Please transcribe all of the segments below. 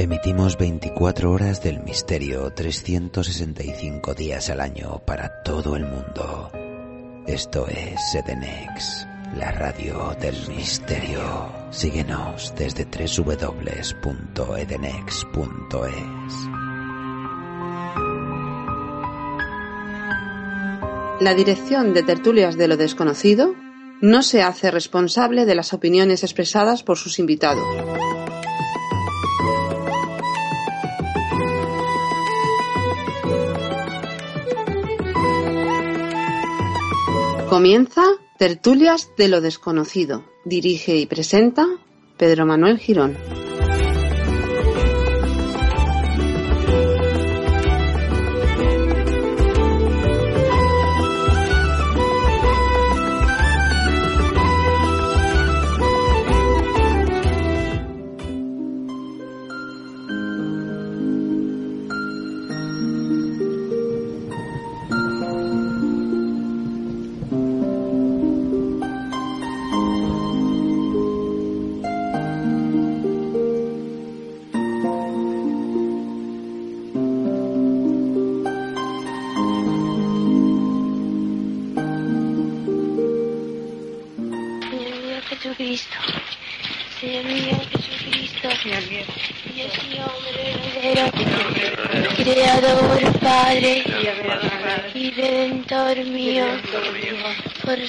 Emitimos 24 horas del misterio, 365 días al año para todo el mundo. Esto es Edenex, la radio del misterio. Síguenos desde www.edenex.es. La dirección de Tertulias de lo Desconocido no se hace responsable de las opiniones expresadas por sus invitados. Comienza Tertulias de lo Desconocido. Dirige y presenta Pedro Manuel Girón.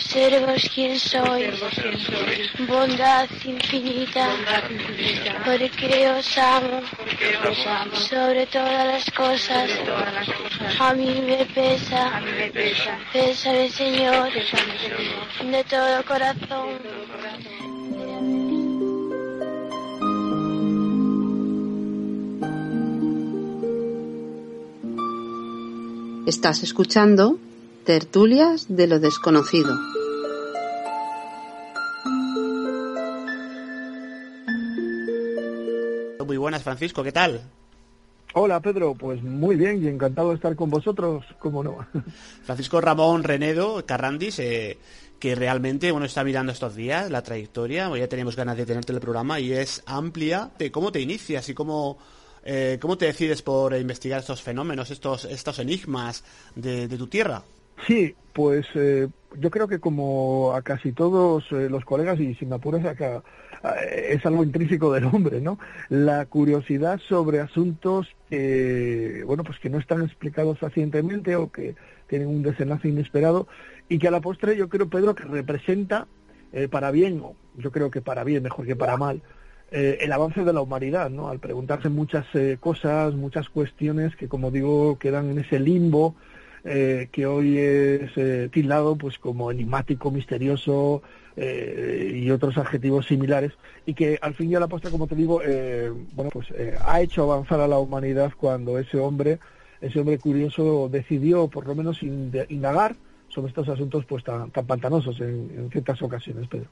Por ser vos quien sois, bondad infinita, porque os amo, sobre todas las cosas, a mí me pesa, pésame Señor, de todo corazón. Estás escuchando Tertulias de lo Desconocido. Muy buenas, Francisco, ¿qué tal? Hola Pedro, pues muy bien y encantado de estar con vosotros, cómo no. Francisco Ramón Renedo Carrandis, eh, que realmente bueno está mirando estos días la trayectoria, ya teníamos ganas de tenerte en el programa y es amplia. De ¿Cómo te inicias y cómo, eh, cómo te decides por investigar estos fenómenos, estos, estos enigmas de, de tu tierra? Sí, pues eh, yo creo que como a casi todos eh, los colegas, y si me apuras acá, eh, es algo intrínseco del hombre, ¿no? La curiosidad sobre asuntos que, bueno, pues que no están explicados fehacientemente o que tienen un desenlace inesperado y que a la postre yo creo, Pedro, que representa eh, para bien, o yo creo que para bien, mejor que para mal, eh, el avance de la humanidad, ¿no? Al preguntarse muchas eh, cosas, muchas cuestiones que, como digo, quedan en ese limbo eh, que hoy es eh, tildado pues como enigmático, misterioso eh, y otros adjetivos similares y que al fin y a la postre, como te digo, eh, bueno pues eh, ha hecho avanzar a la humanidad cuando ese hombre, ese hombre curioso decidió por lo menos indagar sobre estos asuntos pues tan, tan pantanosos en, en ciertas ocasiones, Pedro.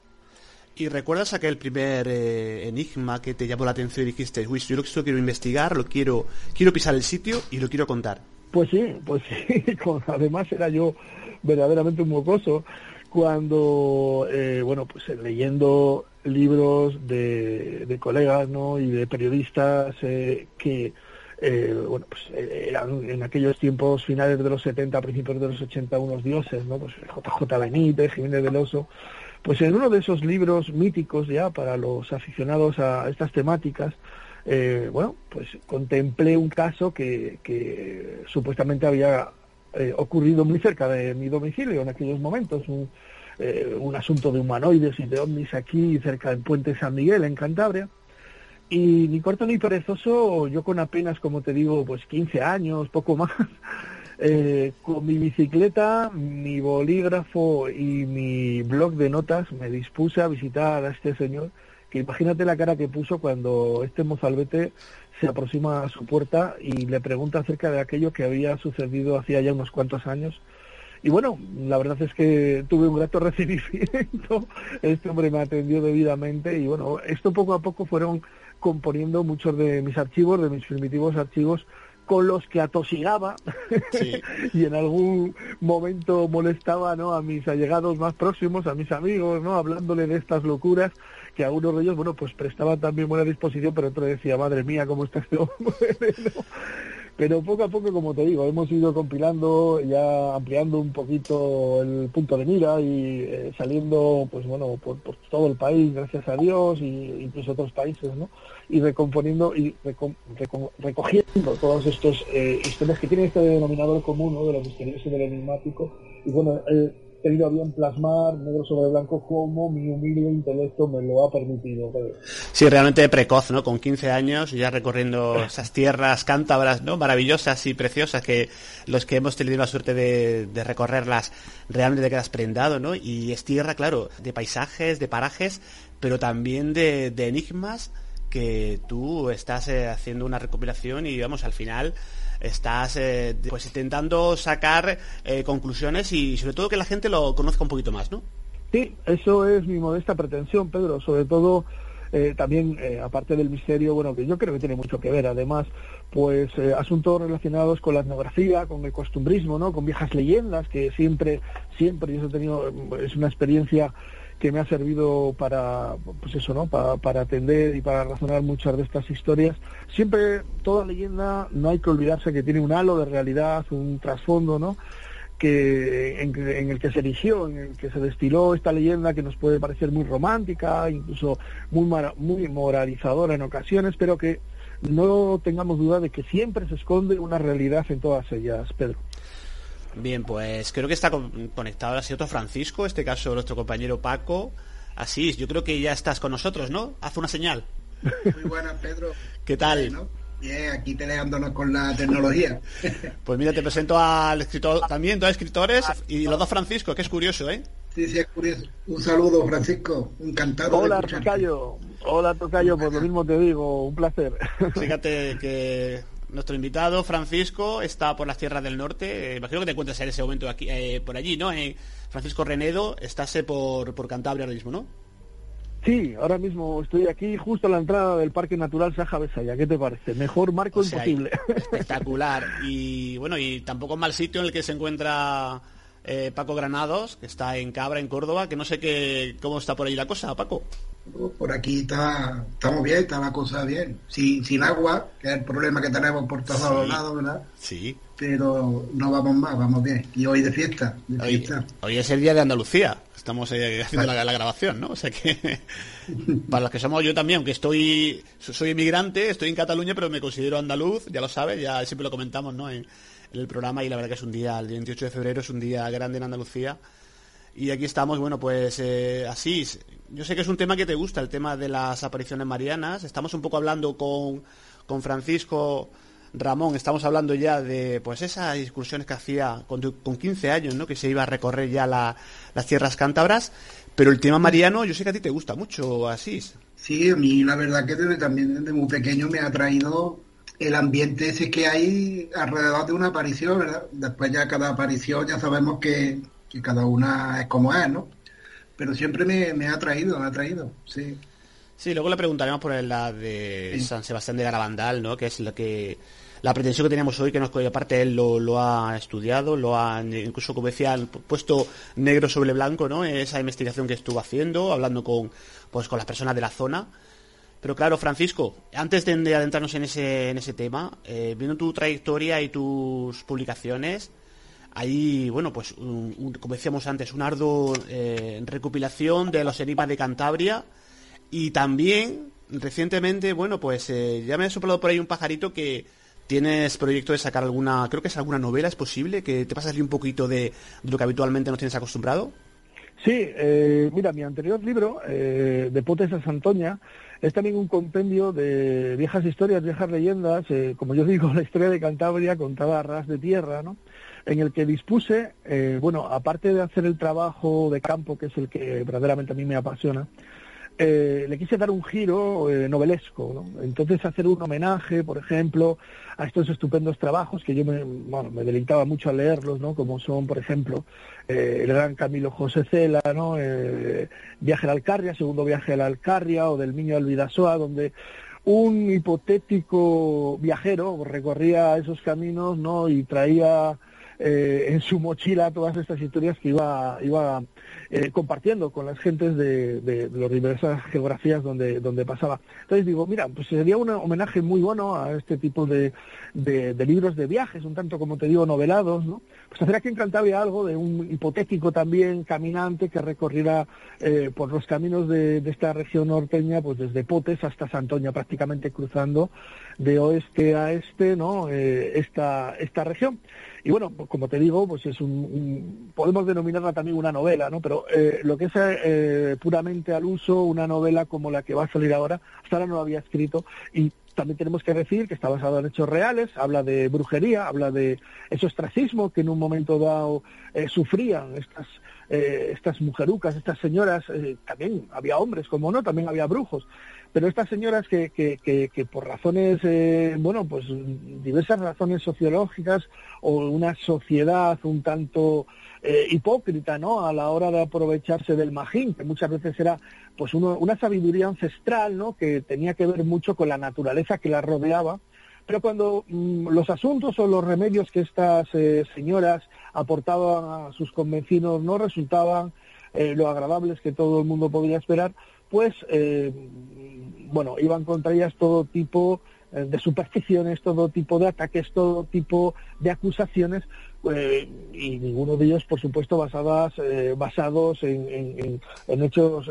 ¿Y recuerdas aquel primer eh, enigma que te llamó la atención y dijiste, uy, yo lo quiero investigar, lo quiero, quiero pisar el sitio y lo quiero contar? Pues sí, pues sí, además era yo verdaderamente un mocoso cuando, eh, bueno, pues eh, leyendo libros de, de colegas, ¿no? Y de periodistas eh, que, eh, bueno, pues eh, eran en aquellos tiempos finales de los 70, principios de los 80 unos dioses, ¿no? Pues JJ Benítez, Jiménez del Oso, pues en uno de esos libros míticos ya para los aficionados a estas temáticas, eh, bueno, pues contemplé un caso que, que supuestamente había eh, ocurrido muy cerca de mi domicilio en aquellos momentos, un, eh, un asunto de humanoides y de ovnis aquí cerca del puente San Miguel en Cantabria. Y ni corto ni perezoso, yo con apenas, como te digo, pues 15 años, poco más, eh, con mi bicicleta, mi bolígrafo y mi blog de notas me dispuse a visitar a este señor, que imagínate la cara que puso cuando este mozalbete se aproxima a su puerta y le pregunta acerca de aquello que había sucedido hacía ya unos cuantos años. Y bueno, la verdad es que tuve un grato recibimiento, este hombre me atendió debidamente y bueno, esto poco a poco fueron componiendo muchos de mis archivos, de mis primitivos archivos, con los que atosigaba Sí. y en algún momento molestaba ¿no? a mis allegados más próximos, a mis amigos, ¿no? hablándole de estas locuras que algunos de ellos, bueno, pues prestaban también buena disposición, pero otro decía, madre mía, cómo está este hombre. Pero poco a poco, como te digo, hemos ido compilando, ya ampliando un poquito el punto de mira y eh, saliendo, pues bueno, por, todo el país, gracias a Dios, y incluso otros países, ¿no? Y recomponiendo y recogiendo todos estos eh, historias que tienen este denominador común. De lo misterioso y de lo enigmático. Y bueno, eh, tenido a bien plasmar negro sobre blanco como mi humilde intelecto me lo ha permitido. Sí, realmente precoz, ¿no? Con 15 años ya recorriendo esas tierras cántabras, ¿no? Maravillosas y preciosas que los que hemos tenido la suerte de, recorrerlas realmente te quedas prendado, ¿no? Y es tierra, claro, de paisajes, de parajes, pero también de, enigmas que tú estás eh, haciendo una recopilación y vamos al final estás eh, pues intentando sacar eh, conclusiones y sobre todo que la gente lo conozca un poquito más, ¿no? Sí, eso es mi modesta pretensión, Pedro, sobre todo eh, también, aparte del misterio, bueno, que yo creo que tiene mucho que ver, además, pues asuntos relacionados con la etnografía, con el costumbrismo, ¿no? Con viejas leyendas, que siempre, siempre, y eso he tenido, es una experiencia que me ha servido para, pues eso, ¿no? Para, atender y para razonar muchas de estas historias. Siempre, toda leyenda, no hay que olvidarse que tiene un halo de realidad, un trasfondo, ¿no? Que, en, el que se eligió, en el que se destiló esta leyenda que nos puede parecer muy romántica, incluso muy, muy moralizadora en ocasiones, pero que no tengamos duda de que siempre se esconde una realidad en todas ellas, Pedro. Bien, pues creo que está conectado ahora sí otro Francisco, este caso nuestro compañero Paco. Así, yo creo que ya estás con nosotros, ¿no? Haz una señal. Muy buenas, Pedro. ¿Qué tal? Bien, aquí peleándonos con la tecnología. Pues mira, te presento al escritor, también dos escritores y los dos Francisco, que es curioso, ¿eh? Sí, sí, es curioso. Un saludo, Francisco. Encantado. Hola, Tocayo. Hola, Tocayo. Pues lo mismo te digo. Un placer. Fíjate que nuestro invitado, Francisco, está por las tierras del norte. Eh, imagino que te encuentras en ese momento aquí, eh, por allí, ¿no? Eh, Francisco Renedo, estás por, por Cantabria ahora mismo, ¿no? Sí, ahora mismo estoy aquí justo a la entrada del Parque Natural Saja Besaya. ¿Qué te parece? Mejor marco imposible. Espectacular. Y bueno, y tampoco mal sitio en el que se encuentra Paco Granados, que está en Cabra, en Córdoba, que no sé qué, cómo está por ahí la cosa, Paco. Por aquí está, estamos bien, está la cosa bien. Sin, sin agua, que es el problema que tenemos por todos los lados, ¿verdad? Sí. Pero no vamos más, vamos bien. Y hoy de fiesta. hoy, es el día de Andalucía. Estamos eh, haciendo la, grabación, ¿no? O sea que, para los que somos yo también, aunque estoy, soy inmigrante, estoy en Cataluña, pero me considero andaluz, ya lo sabes, ya siempre lo comentamos, ¿no? En, en el programa y la verdad que es un día, el 28 de febrero es un día grande en Andalucía y aquí estamos, bueno, pues eh, así. Yo sé que es un tema que te gusta, el tema de las apariciones marianas. Estamos un poco hablando con, con Francisco Ramón, estamos hablando ya de pues esas excursiones que hacía con, con 15 años, ¿no? Que se iba a recorrer ya las tierras cántabras. Pero el tema mariano, yo sé que a ti te gusta mucho, así. Sí, a mí la verdad que desde, también desde muy pequeño me ha traído el ambiente ese que hay alrededor de una aparición, ¿verdad? Después ya cada aparición ya sabemos que que cada una es como es, ¿no? Pero siempre me, ha atraído, me ha atraído, sí. Sí, luego le preguntaremos por la de San Sebastián de Garabandal, ¿no? Que es lo que la pretensión que teníamos hoy, que nos aparte él lo, lo, ha estudiado, lo ha, incluso como decía, puesto negro sobre blanco, ¿no? Esa investigación que estuvo haciendo, hablando con, pues, con las personas de la zona. Pero claro, Francisco, antes de adentrarnos en ese, en ese tema, eh, viendo tu trayectoria y tus publicaciones, hay, bueno, pues, como decíamos antes, un arduo eh, recopilación de los enigmas de Cantabria y también, recientemente, bueno, pues eh, ya me ha soplado por ahí un pajarito que tienes proyecto de sacar alguna, creo que es alguna novela, ¿es posible? Que te pasas un poquito de, lo que habitualmente nos tienes acostumbrado. Sí, eh, mira, mi anterior libro, de Potes a Santoña, es también un compendio de viejas historias, viejas leyendas, como yo digo, la historia de Cantabria contada a ras de tierra, ¿no? En el que dispuse, eh, bueno, aparte de hacer el trabajo de campo, que es el que verdaderamente a mí me apasiona, eh, le quise dar un giro eh, novelesco, ¿no? Entonces hacer un homenaje, por ejemplo, a estos estupendos trabajos que yo me, bueno, me deleitaba mucho a leerlos, ¿no? Como son, por ejemplo, el gran Camilo José Cela, ¿no? Viaje a la Alcarria, segundo viaje a la Alcarria, o del Niño al Vidasoa, donde un hipotético viajero recorría esos caminos, ¿no? Y traía eh, en su mochila todas estas historias que iba, iba eh, compartiendo con las gentes de, de, de las diversas geografías donde, donde pasaba. Entonces digo, mira, pues sería un homenaje muy bueno a este tipo de, de, libros de viajes, un tanto como te digo, novelados, ¿no? Pues hacer aquí en Cantabria algo de un hipotético también caminante que recorriera eh, por los caminos de, de, esta región norteña, pues desde Potes hasta Santoña, prácticamente cruzando de oeste a este, ¿no? Eh, esta, esta región. Y bueno, pues como te digo, pues es un, un podemos denominarla también una novela, ¿no? Pero eh, lo que es eh, puramente al uso, una novela como la que va a salir ahora, hasta ahora no lo había escrito y también tenemos que decir que está basado en hechos reales, habla de brujería, habla de ese ostracismo que en un momento dado eh, sufrían estas eh, estas mujerucas, estas señoras, eh, también había hombres, como no, también había brujos, pero estas señoras que, que, que, por razones, eh, bueno, pues diversas razones sociológicas o una sociedad un tanto eh, hipócrita, ¿no? A la hora de aprovecharse del magín, que muchas veces era pues uno, una sabiduría ancestral, ¿no? Que tenía que ver mucho con la naturaleza que la rodeaba, pero cuando mmm, los asuntos o los remedios que estas eh, señoras aportaban a sus convencinos no resultaban lo agradables que todo el mundo podría esperar, pues, eh, bueno, iban contra ellas todo tipo eh, de supersticiones, todo tipo de ataques, todo tipo de acusaciones, eh, y ninguno de ellos, por supuesto, basadas, eh, basados en, en, hechos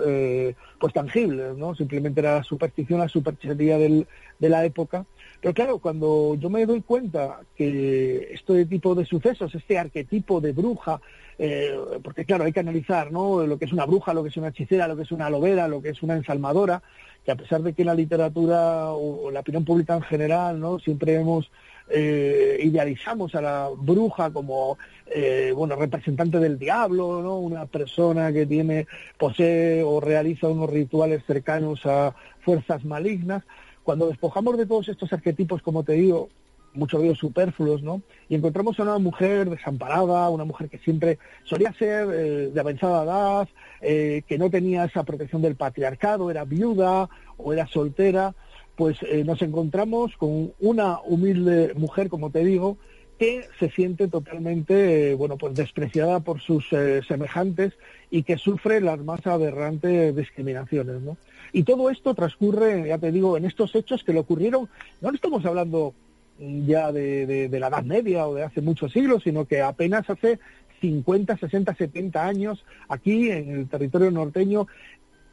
pues tangibles, ¿no? Simplemente era la superstición, la superchería del, de la época. Pero claro, cuando yo me doy cuenta que este tipo de sucesos, este arquetipo de bruja, eh, porque claro, hay que analizar ¿no? lo que es una bruja, lo que es una hechicera, lo que es una lobera, lo que es una ensalmadora, que a pesar de que la literatura o la opinión pública en general, ¿no? siempre hemos eh, idealizamos a la bruja como eh, bueno representante del diablo, ¿no? una persona que tiene posee o realiza unos rituales cercanos a fuerzas malignas. Cuando despojamos de todos estos arquetipos, como te digo, muchos de ellos superfluos, ¿no? Y encontramos a una mujer desamparada, una mujer que siempre solía ser eh, de avanzada edad, eh, que no tenía esa protección del patriarcado, era viuda o era soltera, pues eh, nos encontramos con una humilde mujer, como te digo, que se siente totalmente, bueno, pues despreciada por sus semejantes y que sufre las más aberrantes discriminaciones, ¿no? Y todo esto transcurre, ya te digo, en estos hechos que le ocurrieron, no estamos hablando ya de, de, la Edad Media o de hace muchos siglos, sino que apenas hace 50, 60, 70 años aquí en el territorio norteño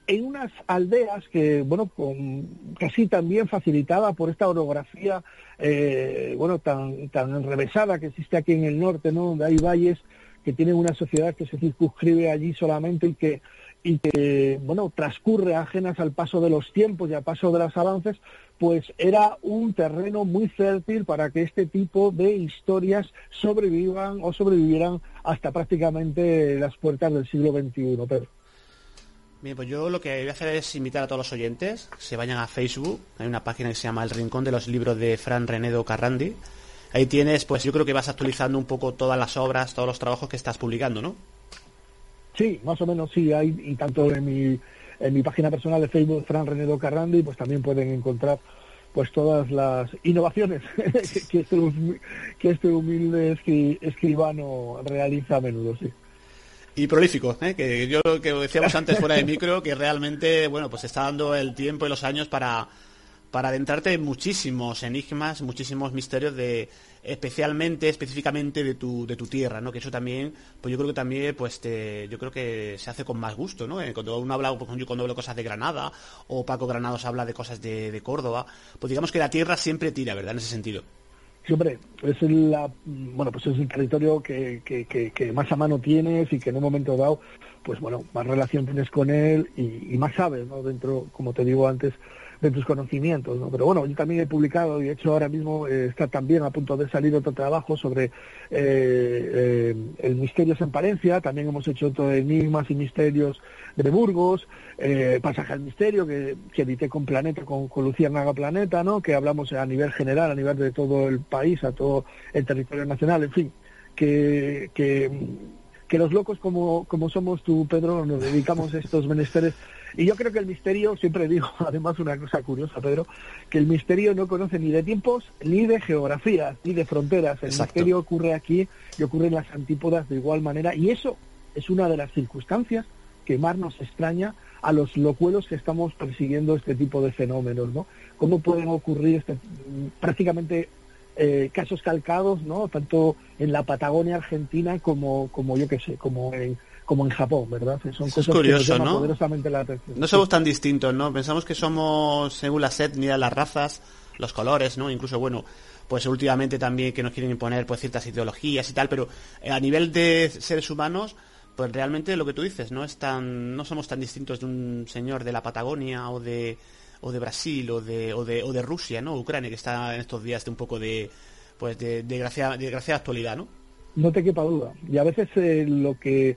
en unas aldeas que, bueno, casi también facilitada por esta orografía, eh, bueno, tan, tan enrevesada que existe aquí en el norte, ¿no? Donde hay valles que tienen una sociedad que se circunscribe allí solamente y que, y que, bueno, transcurre ajenas al paso de los tiempos y al paso de los avances, pues era un terreno muy fértil para que este tipo de historias sobrevivan o sobrevivieran hasta prácticamente las puertas del siglo XXI, Pedro. Bien, pues yo lo que voy a hacer es invitar a todos los oyentes que se vayan a Facebook. Hay una página que se llama El Rincón de los Libros de Fran Renedo Carrandi. Ahí tienes, pues yo creo que vas actualizando un poco todas las obras, todos los trabajos que estás publicando, ¿no? Sí, más o menos sí. Hay, y tanto en mi, en mi página personal de Facebook, Fran Renedo Carrandi, pues también pueden encontrar pues todas las innovaciones que, este, que este humilde escribano realiza a menudo, sí y prolífico, ¿eh? que yo que decíamos antes fuera de micro, que realmente, bueno, pues está dando el tiempo y los años para, para adentrarte en muchísimos enigmas, muchísimos misterios de, especialmente, específicamente de tu, de tu tierra, ¿no? Que eso también, pues yo creo que también, pues te, yo creo que se hace con más gusto, ¿no? Eh, cuando uno habla, pues, yo cuando hablo cosas de Granada, o Paco Granados habla de cosas de, de Córdoba, pues digamos que la tierra siempre tira, ¿verdad? En ese sentido. Siempre, es la, bueno, pues es el territorio que, que, que, que, más a mano tienes y que en un momento dado, pues bueno, más relación tienes con él y más sabes, ¿no? Dentro, como te digo antes, de tus conocimientos, ¿no? Pero bueno, yo también he publicado y de hecho ahora mismo eh, está también a punto de salir otro trabajo sobre eh, eh, el misterio en Palencia, también hemos hecho otro de enigmas y misterios de Burgos, Pasaje al Misterio, que, que edité con Planeta, con, con Lucía Naga Planeta, ¿no? Que hablamos a nivel general, a nivel de todo el país, a todo el territorio nacional, en fin, que, que que los locos como, como somos tú, Pedro, nos dedicamos a estos menesteres y yo creo que el misterio, siempre digo, además una cosa curiosa, Pedro, que el misterio no conoce ni de tiempos, ni de geografías, ni de fronteras. El Exacto. misterio ocurre aquí y ocurre en las antípodas de igual manera. Y eso es una de las circunstancias que más nos extraña a los locuelos que estamos persiguiendo este tipo de fenómenos, ¿no? ¿Cómo pueden ocurrir este, prácticamente eh, casos calcados, ¿no? Tanto en la Patagonia Argentina como, como yo qué sé, como en, como en Japón, ¿verdad? Son cosas curioso, que nos ¿no? poderosamente la atención. No somos tan distintos, ¿no? Pensamos que somos, según las etnias, las razas, los colores, ¿no? Incluso, bueno, pues últimamente también que nos quieren imponer pues ciertas ideologías y tal, pero eh, a nivel de seres humanos, pues realmente lo que tú dices, no es tan, no somos tan distintos de un señor de la Patagonia o de o de Brasil o de, o de, o de Rusia, ¿no? Ucrania, que está en estos días de un poco de pues de, de, gracia, de actualidad, ¿no? No te quepa duda. Y a veces eh, lo que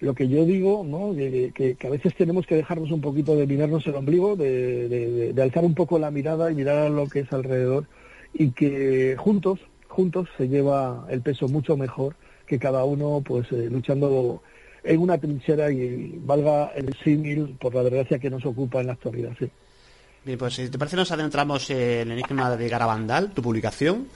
lo que yo digo, ¿no? Que, a veces tenemos que dejarnos un poquito de mirarnos el ombligo, de, alzar un poco la mirada y mirar a lo que es alrededor y que juntos, juntos se lleva el peso mucho mejor que cada uno pues eh, luchando en una trinchera y valga el símil por la desgracia que nos ocupa en la actualidad. Sí. Bien, pues si te parece nos adentramos en el enigma de Garabandal, tu publicación.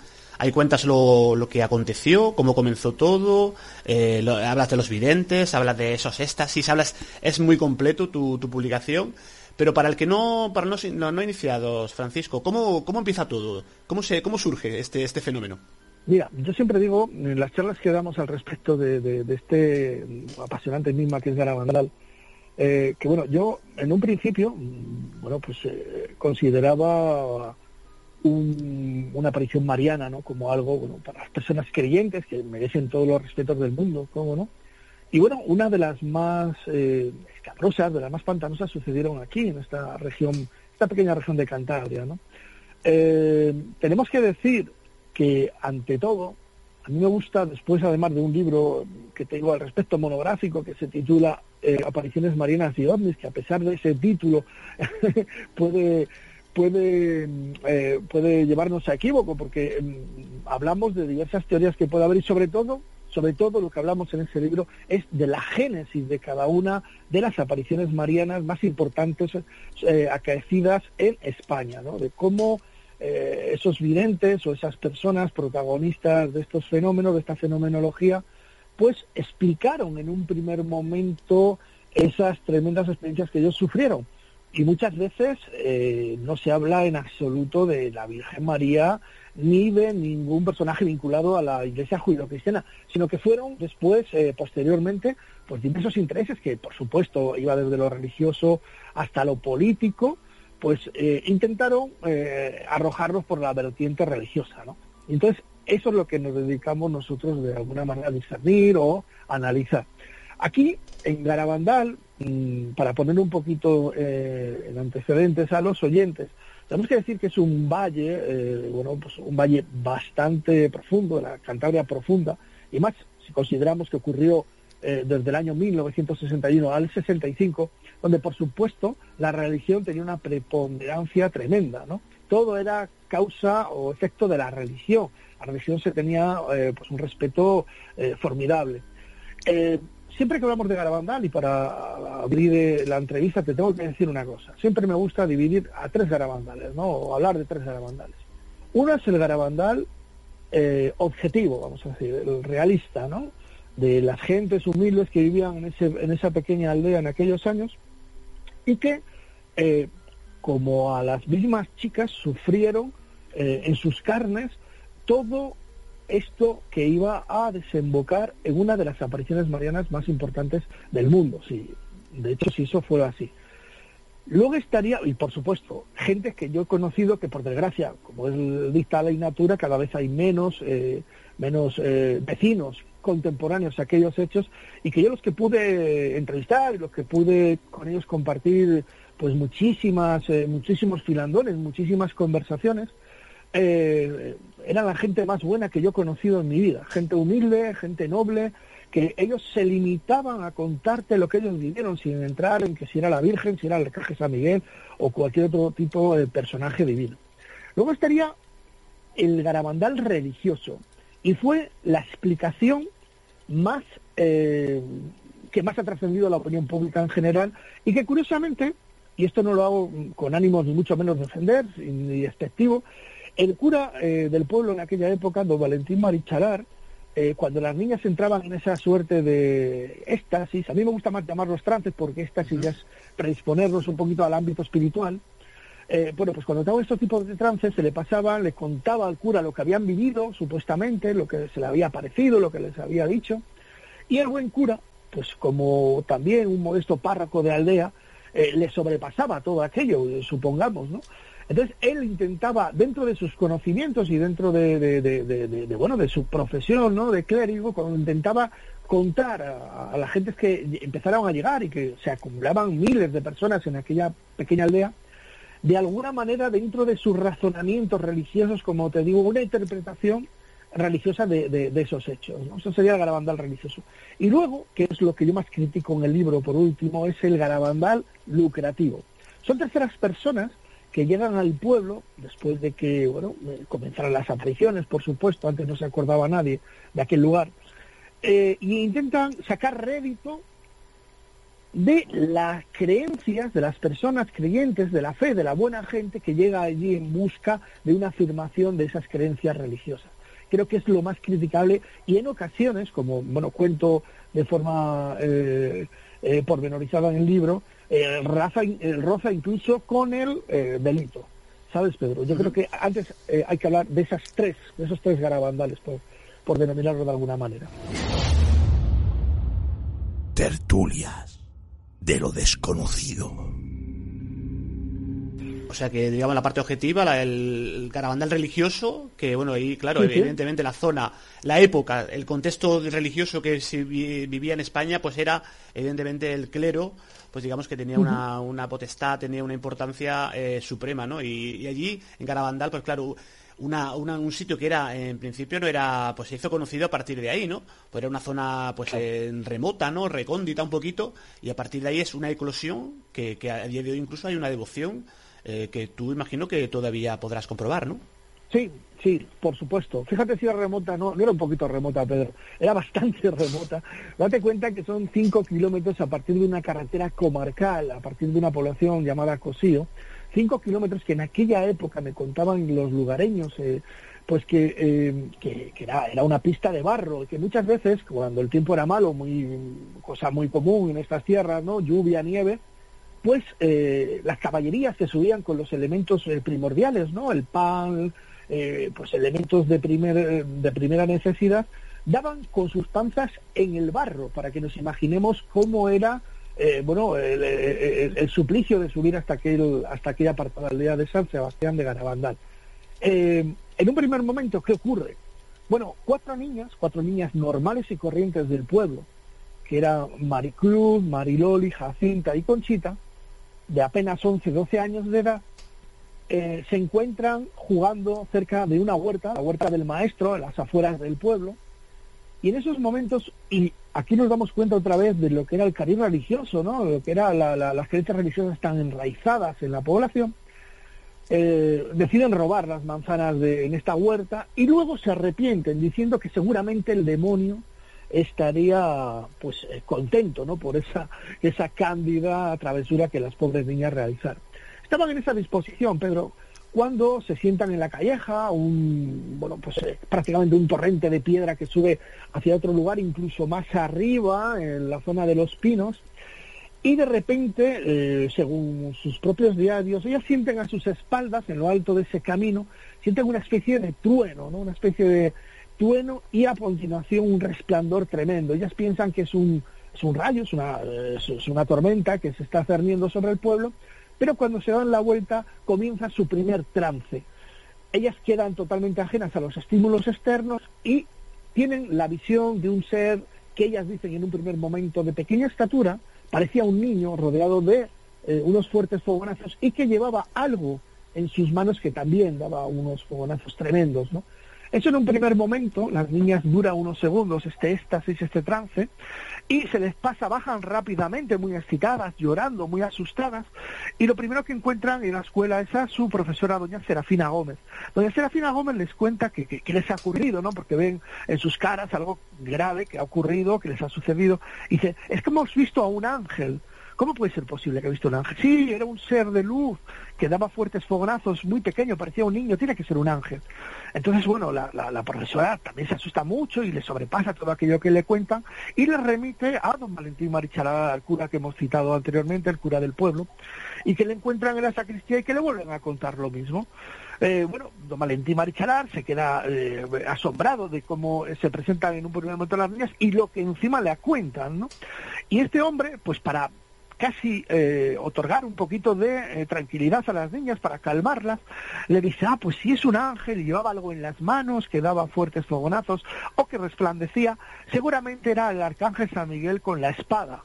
Ahí cuentas lo, lo que aconteció, cómo comenzó todo, eh, hablas de los videntes, hablas de esos éxtasis, hablas, es muy completo tu, tu publicación. Pero para el que no, para los no, iniciados, Francisco, ¿cómo, ¿cómo empieza todo? ¿Cómo, se, cómo surge este, este fenómeno? Mira, yo siempre digo, en las charlas que damos al respecto de, de, este apasionante enigma que es Garabandal, eh, que bueno, yo en un principio, bueno, pues eh, consideraba una aparición mariana, ¿no? Como algo, bueno, para las personas creyentes que merecen todos los respetos del mundo, ¿cómo no? Y bueno, una de las más eh, escabrosas, de las más pantanosas, sucedieron aquí, en esta región, esta pequeña región de Cantabria, ¿no? Eh, tenemos que decir que, ante todo, a mí me gusta, después además de un libro que tengo al respecto monográfico que se titula eh, Apariciones Marinas y OVNIs, que a pesar de ese título puede puede, eh, puede llevarnos a equívoco, porque mm, hablamos de diversas teorías que puede haber y sobre todo, sobre todo lo que hablamos en ese libro es de la génesis de cada una de las apariciones marianas más importantes eh, acaecidas en España, ¿no? de cómo eh, esos videntes o esas personas protagonistas de estos fenómenos, de esta fenomenología, pues explicaron en un primer momento esas tremendas experiencias que ellos sufrieron y muchas veces eh, no se habla en absoluto de la Virgen María ni de ningún personaje vinculado a la Iglesia judio-cristiana, sino que fueron después, eh, posteriormente, pues diversos intereses que, por supuesto, iba desde lo religioso hasta lo político, pues eh, intentaron arrojarlos por la vertiente religiosa, ¿no? Entonces, eso es lo que nos dedicamos nosotros de alguna manera a discernir o analizar. Aquí, en Garabandal, para poner un poquito eh, en antecedentes a los oyentes, tenemos que decir que es un valle, eh, bueno, pues un valle bastante profundo, la Cantabria profunda, y más si consideramos que ocurrió eh, desde el año 1961 al 65, donde por supuesto la religión tenía una preponderancia tremenda, ¿no? Todo era causa o efecto de la religión. La religión se tenía pues un respeto formidable siempre que hablamos de Garabandal, y para abrir la entrevista te tengo que decir una cosa, siempre me gusta dividir a tres Garabandales, ¿no? O hablar de tres Garabandales. Uno es el Garabandal eh, objetivo, vamos a decir, el realista, ¿no? De las gentes humildes que vivían en, ese, en esa pequeña aldea en aquellos años y que, eh, como a las mismas chicas, sufrieron eh, en sus carnes todo esto que iba a desembocar en una de las apariciones marianas más importantes del mundo. Sí, de hecho, si eso fuera así. Luego estaría, y por supuesto, gente que yo he conocido que por desgracia, como es dicta la natura, cada vez hay menos, eh, menos eh, vecinos contemporáneos a aquellos hechos, y que yo los que pude entrevistar y los que pude con ellos compartir pues muchísimas, eh, muchísimos filandones, muchísimas conversaciones, eh, era la gente más buena que yo he conocido en mi vida, gente humilde, gente noble, que ellos se limitaban a contarte lo que ellos vivieron sin entrar en que si era la Virgen, si era el Arcángel San Miguel o cualquier otro tipo de personaje divino. Luego estaría el garabandal religioso y fue la explicación más eh, que más ha trascendido la opinión pública en general y que curiosamente, y esto no lo hago con ánimos ni mucho menos de ofender ni despectivo, el cura eh, del pueblo en aquella época, don Valentín Marichalar, eh, cuando las niñas entraban en esa suerte de éxtasis, a mí me gusta más llamarlos trances porque éxtasis ya es predisponerlos un poquito al ámbito espiritual, eh, bueno, pues cuando estaban estos tipos de trances se le pasaba, le contaba al cura lo que habían vivido, supuestamente, lo que se le había parecido, lo que les había dicho, y el buen cura, pues como también un modesto párroco de aldea, eh, le sobrepasaba todo aquello, supongamos, ¿no? Entonces él intentaba, dentro de sus conocimientos y dentro de, bueno, de su profesión, ¿no? De clérigo, cuando intentaba contar a, la gente que empezaron a llegar y que se acumulaban miles de personas en aquella pequeña aldea, de alguna manera dentro de sus razonamientos religiosos, como te digo, una interpretación religiosa de, esos hechos. ¿no? Eso sería el garabandal religioso. Y luego, que es lo que yo más critico en el libro, por último, es el garabandal lucrativo. Son terceras personas que llegan al pueblo después de que bueno eh, comenzaran las apariciones, por supuesto, antes no se acordaba nadie de aquel lugar, eh, y intentan sacar rédito de las creencias de las personas creyentes, de la fe, de la buena gente que llega allí en busca de una afirmación de esas creencias religiosas. Creo que es lo más criticable y en ocasiones, como bueno cuento de forma eh pormenorizada en el libro, el, raza, roza incluso con el eh, delito. ¿Sabes, Pedro? Yo creo que antes eh, hay que hablar de esas tres, de esos tres garabandales, por, por denominarlo de alguna manera. Tertulias de lo desconocido. O sea que, digamos, la parte objetiva, la, el, carabandal religioso, que bueno, ahí, claro, evidentemente la zona, la época, el contexto religioso que se vivía en España, pues era, evidentemente, el clero, pues digamos que tenía una, una potestad, tenía una importancia eh, suprema, ¿no? Y, allí, en Garabandal, pues claro, una, un sitio que era, en principio, no era, pues se hizo conocido a partir de ahí, ¿no? Pues era una zona, pues, remota, ¿no? Recóndita un poquito, y a partir de ahí es una eclosión que, que a día de hoy incluso hay una devoción eh, que tú imagino que todavía podrás comprobar, ¿no? Sí, sí, por supuesto. Fíjate si era remota, no, no era un poquito remota, Pedro, era bastante remota. Date cuenta que son cinco kilómetros a partir de una carretera comarcal, a partir de una población llamada Cosío, cinco kilómetros que en aquella época me contaban los lugareños, eh, pues que, eh, que, era, una pista de barro, que muchas veces, cuando el tiempo era malo, muy cosa muy común en estas tierras, ¿no? Lluvia, nieve, pues eh, las caballerías que subían con los elementos primordiales, ¿no? El pan, eh, pues elementos de, primer, de primera necesidad, daban con sus panzas en el barro, para que nos imaginemos cómo era eh, bueno, el, suplicio de subir hasta, aquel, hasta aquella apartada aldea de San Sebastián de Garabandal. Eh, en un primer momento, ¿qué ocurre? Bueno, cuatro niñas, cuatro niñas normales y corrientes del pueblo, que eran Maricruz, Mariloli, Jacinta y Conchita, de apenas 11, 12 años de edad, eh, se encuentran jugando cerca de una huerta, la huerta del maestro, en las afueras del pueblo, y en esos momentos, y aquí nos damos cuenta otra vez de lo que era el cariz religioso, ¿no? lo que eran las creencias religiosas tan enraizadas en la población, eh, deciden robar las manzanas de, en esta huerta y luego se arrepienten diciendo que seguramente el demonio estaría pues eh, contento ¿no? por esa, esa cándida travesura que las pobres niñas realizaron estaban en esa disposición, Pedro, cuando se sientan en la calleja, un, bueno, pues eh, prácticamente un torrente de piedra que sube hacia otro lugar, incluso más arriba, en la zona de los pinos, y de repente, eh, según sus propios diarios, ellas sienten a sus espaldas, en lo alto de ese camino, sienten una especie de trueno, ¿no? Una especie de trueno y a continuación un resplandor tremendo. Ellas piensan que es un, es un rayo, es una, es una tormenta que se está cerniendo sobre el pueblo, pero cuando se dan la vuelta comienza su primer trance. Ellas quedan totalmente ajenas a los estímulos externos y tienen la visión de un ser que ellas dicen en un primer momento de pequeña estatura, parecía un niño rodeado de eh, unos fuertes fogonazos y que llevaba algo en sus manos que también daba unos fogonazos tremendos, ¿no? Eso en un primer momento, las niñas dura unos segundos este éxtasis, este trance, y se les pasa, bajan rápidamente, muy excitadas, llorando, muy asustadas, y lo primero que encuentran en la escuela es a su profesora, doña Serafina Gómez. Doña Serafina Gómez les cuenta que, que, les ha ocurrido, ¿no? Porque ven en sus caras algo grave que ha ocurrido, que les ha sucedido, y dice, es que hemos visto a un ángel, ¿Cómo puede ser posible que ha visto un ángel? Sí, era un ser de luz que daba fuertes fogonazos, muy pequeño, parecía un niño, tiene que ser un ángel. Entonces, bueno, la, profesora también se asusta mucho y le sobrepasa todo aquello que le cuentan y le remite a don Valentín Marichalá, al cura que hemos citado anteriormente, el cura del pueblo, y que le encuentran en la sacristía y que le vuelven a contar lo mismo. Eh, bueno, don Valentín Marichalar se queda eh, asombrado de cómo se presentan en un primer momento las niñas y lo que encima le cuentan, ¿no? Y este hombre, pues para casi eh, otorgar un poquito de tranquilidad a las niñas para calmarlas, le dice, ah, pues si es un ángel, llevaba algo en las manos, que daba fuertes fogonazos o que resplandecía, seguramente era el arcángel San Miguel con la espada.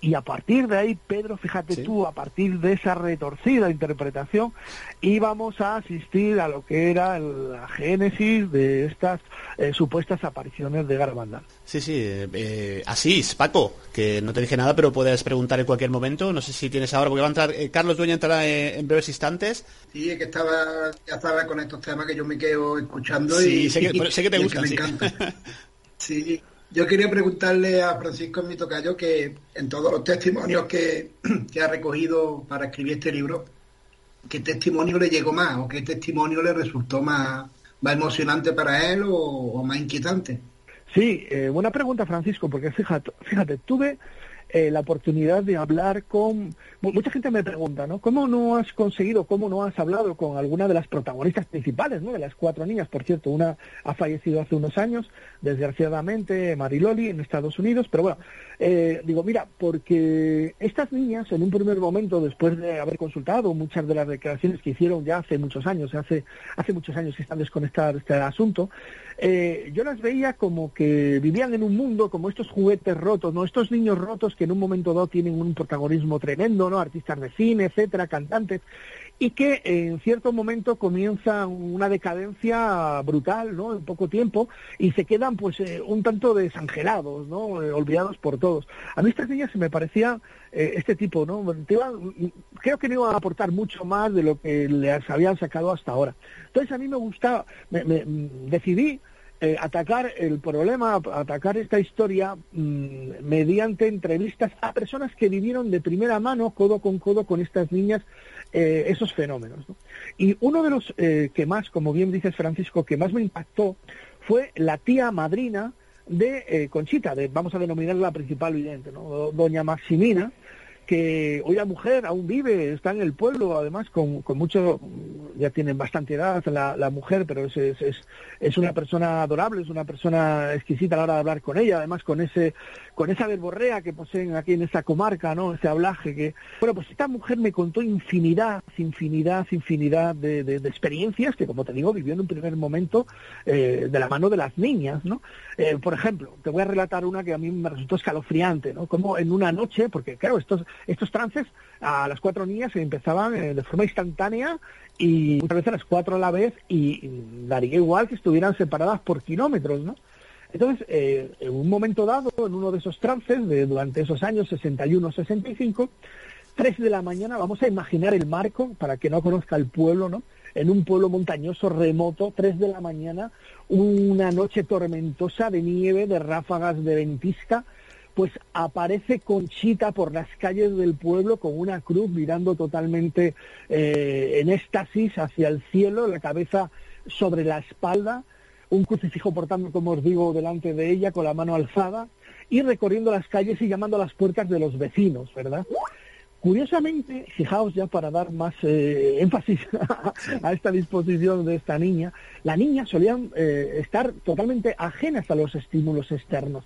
Y a partir de ahí, Pedro, fíjate tú, a partir de esa retorcida interpretación, íbamos a asistir a lo que era la génesis de estas eh, supuestas apariciones de Garabandal. Sí, sí, eh, así es, Paco, que no te dije nada, pero puedes preguntar en cualquier momento. No sé si tienes ahora, porque va a entrar, eh, Carlos Dueña entrará en, breves instantes. Sí, es que estaba, ya estaba con estos temas que yo me quedo escuchando y sé que, sé que te gustan. Me sí. encanta. sí. Yo quería preguntarle a Francisco en mi que en todos los testimonios que, ha recogido para escribir este libro, ¿qué testimonio le llegó más o qué testimonio le resultó más, más emocionante para él o, más inquietante? Sí, eh, buena pregunta Francisco, porque fíjate, fíjate tuve eh, la oportunidad de hablar con... Mucha gente me pregunta, ¿no? ¿Cómo no has conseguido, cómo no has hablado con alguna de las protagonistas principales, ¿no? De las cuatro niñas, por cierto, una ha fallecido hace unos años, desgraciadamente, Mariloli, en Estados Unidos, pero bueno, eh, digo, mira, porque estas niñas, en un primer momento, después de haber consultado muchas de las declaraciones que hicieron ya hace muchos años, hace, hace muchos años que están desconectadas de este asunto, eh, yo las veía como que vivían en un mundo como estos juguetes rotos, ¿no? Estos niños rotos que en un momento dado tienen un protagonismo tremendo, ¿no? Artistas de cine, etcétera, cantantes, y que en cierto momento comienza una decadencia brutal, ¿no? En poco tiempo, y se quedan pues eh, un tanto desangelados, ¿no? Eh, olvidados por todos. A mí estas niñas se me parecía este tipo, ¿no? creo que no iban a aportar mucho más de lo que les habían sacado hasta ahora. Entonces a mí me gustaba, me, decidí eh, atacar el problema, atacar esta historia mm, mediante entrevistas a personas que vivieron de primera mano, codo con codo, con estas niñas, eh, esos fenómenos. Y uno de los eh, que más, como bien dices Francisco, que más me impactó fue la tía madrina de Conchita, de, vamos a denominarla la principal vidente, doña Maximina, que hoy la mujer aún vive, está en el pueblo, además con, con mucho, ya tienen bastante edad la, la mujer, pero es, es, es, una persona adorable, es una persona exquisita a la hora de hablar con ella, además con ese con esa verborrea que poseen aquí en esa comarca, ¿no? Ese hablaje que... Bueno, pues esta mujer me contó infinidad, infinidad, infinidad de, de, experiencias que, como te digo, vivió en un primer momento eh, de la mano de las niñas, ¿no? Eh, por ejemplo, te voy a relatar una que a mí me resultó escalofriante, ¿no? Como en una noche, porque claro, estos, estos trances a las cuatro niñas se empezaban eh, de forma instantánea y muchas veces a las cuatro a la vez y daría igual que estuvieran separadas por kilómetros, ¿no? Entonces, eh, en un momento dado, en uno de esos trances, de, durante esos años 61-65, 3 de la mañana, vamos a imaginar el marco, para que no conozca el pueblo, ¿no? En un pueblo montañoso remoto, 3 de la mañana, una noche tormentosa de nieve, de ráfagas de ventisca, pues aparece Conchita por las calles del pueblo con una cruz mirando totalmente eh, en éxtasis hacia el cielo, la cabeza sobre la espalda, un crucifijo portando, como os digo, delante de ella con la mano alzada y recorriendo las calles y llamando a las puertas de los vecinos, ¿verdad? Curiosamente, fijaos ya para dar más eh, énfasis a, esta disposición de esta niña, la niña solía eh, estar totalmente ajenas a los estímulos externos.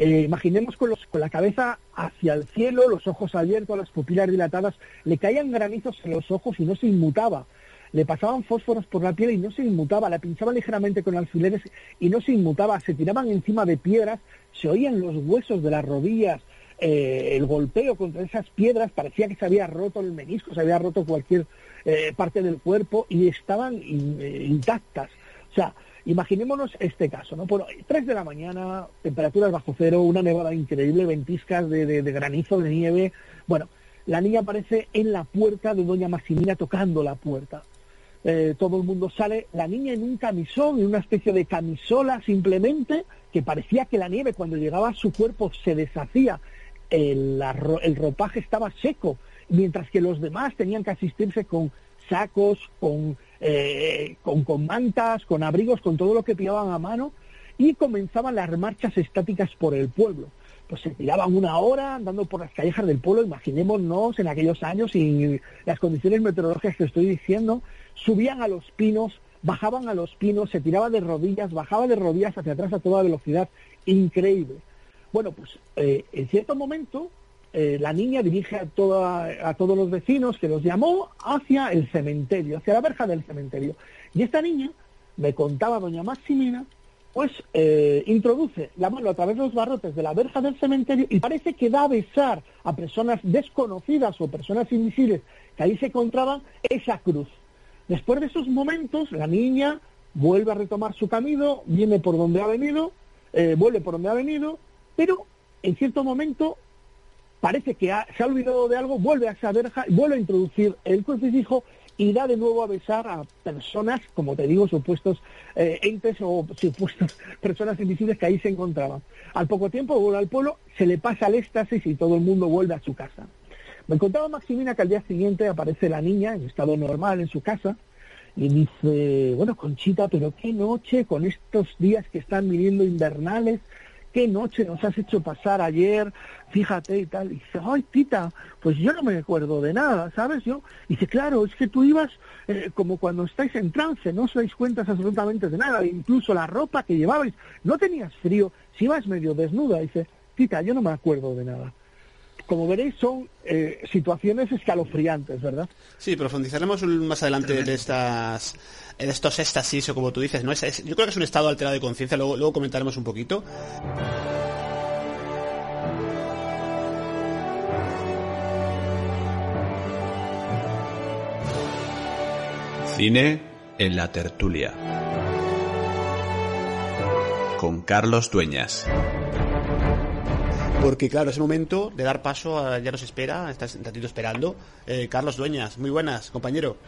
Eh, imaginemos con, los, con la cabeza hacia el cielo, los ojos abiertos, las pupilas dilatadas, le caían granizos en los ojos y no se inmutaba le pasaban fósforos por la piel y no se inmutaba, la pinchaban ligeramente con alfileres y no se inmutaba, se tiraban encima de piedras, se oían los huesos de las rodillas, eh, el golpeo contra esas piedras, parecía que se había roto el menisco, se había roto cualquier eh, parte del cuerpo y estaban eh, intactas. O sea, imaginémonos este caso, ¿no? Bueno, 3 de la mañana, temperaturas bajo cero, una nevada increíble, ventiscas de, de granizo, de nieve. Bueno, la niña aparece en la puerta de Doña Maximina tocando la puerta. Eh, todo el mundo sale, la niña en un camisón, en una especie de camisola simplemente, que parecía que la nieve cuando llegaba a su cuerpo se deshacía, el, el ropaje estaba seco, mientras que los demás tenían que asistirse con sacos, con eh, con, con mantas, con abrigos, con todo lo que pillaban a mano, y comenzaban las marchas estáticas por el pueblo. Pues se tiraban una hora andando por las callejas del pueblo, imaginémonos en aquellos años y las condiciones meteorológicas que estoy diciendo, subían a los pinos, bajaban a los pinos, se tiraba de rodillas, bajaba de rodillas hacia atrás a toda velocidad, increíble. Bueno, pues eh, en cierto momento eh, la niña dirige a, toda, a todos los vecinos que los llamó hacia el cementerio, hacia la verja del cementerio. Y esta niña, me contaba doña Maximina, pues eh, introduce la mano a través de los barrotes de la verja del cementerio y parece que da a besar a personas desconocidas o personas invisibles que ahí se encontraban esa cruz. Después de esos momentos, la niña vuelve a retomar su camino, viene por donde ha venido, eh, vuelve por donde ha venido, pero en cierto momento parece que se ha olvidado de algo, vuelve a esa verja, vuelve a introducir el crucifijo y da de nuevo a besar a personas, como te digo, supuestos eh, entes o supuestos personas invisibles que ahí se encontraban. Al poco tiempo vuelve al pueblo, se le pasa el éxtasis y todo el mundo vuelve a su casa. Me contaba Maximina que al día siguiente aparece la niña en estado normal en su casa y dice, bueno, Conchita, pero qué noche con estos días que están viniendo invernales, qué noche nos has hecho pasar ayer, fíjate y tal. Y dice, ay, tita, pues yo no me acuerdo de nada, ¿sabes? Yo, y dice, claro, es que tú ibas eh, como cuando estáis en trance, no os dais cuenta absolutamente de nada, incluso la ropa que llevabais, no tenías frío, si ibas medio desnuda. dice, tita, yo no me acuerdo de nada. Como veréis, son eh, situaciones escalofriantes, ¿verdad? Sí, profundizaremos más adelante de estas de estos éxtasis o como tú dices, ¿no? Es, yo creo que es un estado alterado de conciencia, luego, luego comentaremos un poquito. Cine en la tertulia. Con Carlos Dueñas. Porque claro, ese momento de dar paso ya nos espera, estás un ratito esperando. Eh, Carlos Dueñas, muy buenas, compañero.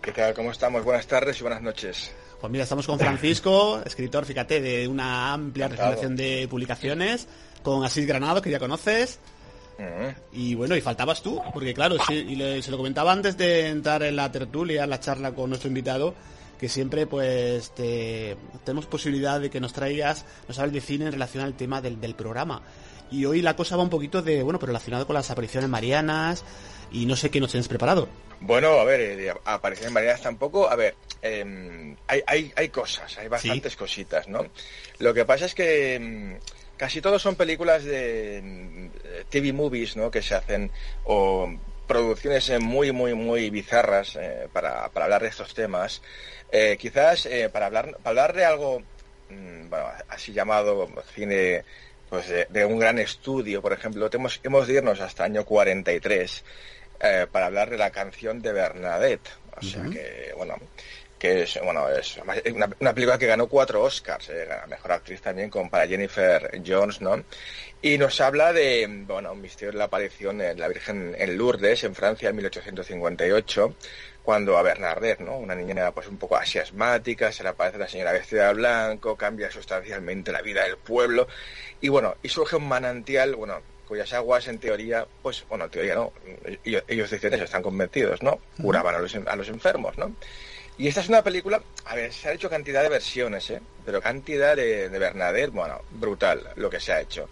¿Qué tal? ¿Cómo estamos? Buenas tardes y buenas noches. Pues mira, estamos con Francisco, escritor, fíjate, de una amplia recomendación de publicaciones, con Asís Granado, que ya conoces. Y bueno, y faltabas tú, porque claro, sí, y se lo comentaba antes de entrar en la tertulia, en la charla con nuestro invitado, que siempre pues tenemos posibilidad de que nos traigas, nos hables de cine en relación al tema del, del programa. Y hoy la cosa va un poquito de, bueno, pero relacionado con las apariciones marianas, y no sé qué nos tienes preparado. Bueno, a ver, eh, apariciones marianas tampoco, a ver, em, hay, hay, hay, cosas, hay bastantes cositas, ¿no? Lo que pasa es que em, casi todos son películas de em, TV movies, ¿no? Que se hacen, o producciones eh, muy, muy, muy bizarras eh, para, para, hablar de estos temas. quizás para, hablar, para hablar de algo, mm, bueno, así llamado cine pues de, un gran estudio, por ejemplo, tenemos, hemos de irnos hasta el año 43 eh, para hablar de la canción de Bernadette. O sea que, bueno, que es, bueno, es una, película que ganó cuatro Oscars, eh, mejor actriz también con para Jennifer Jones, ¿no? Y nos habla de, bueno, un misterio de la aparición de la Virgen en Lourdes, en Francia, en 1858, cuando a Bernadette, ¿no? Una niña pues un poco así asmática, se le aparece la señora vestida de blanco, cambia sustancialmente la vida del pueblo, y bueno, y surge un manantial, bueno, cuyas aguas en teoría, pues, bueno, en teoría no, ellos, dicen eso, están convencidos, ¿no? Curaban a los, a los enfermos, ¿no? Y esta es una película, a ver, se ha hecho cantidad de versiones, ¿eh? Pero cantidad de, de Bernadette, bueno, brutal lo que se ha hecho.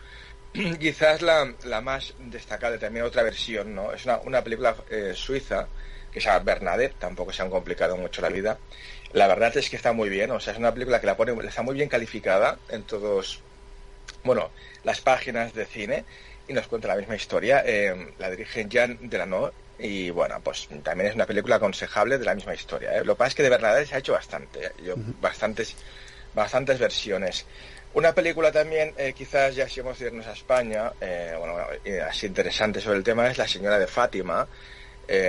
Quizás la, la, más destacable también otra versión, ¿no? Es una, una película eh, suiza que se llama Bernadette, tampoco se han complicado mucho la vida. La verdad es que está muy bien, o sea, es una película que la pone, está muy bien calificada en todos, bueno, las páginas de cine y nos cuenta la misma historia. Eh, la dirige Jean Delano y bueno, pues también es una película aconsejable de la misma historia. ¿eh? Lo que pasa es que de verdad se ha hecho bastante, ¿eh? bastantes, bastantes versiones. Una película también, quizás ya si hemos de irnos a España, bueno, así interesante sobre el tema, es La Señora de Fátima,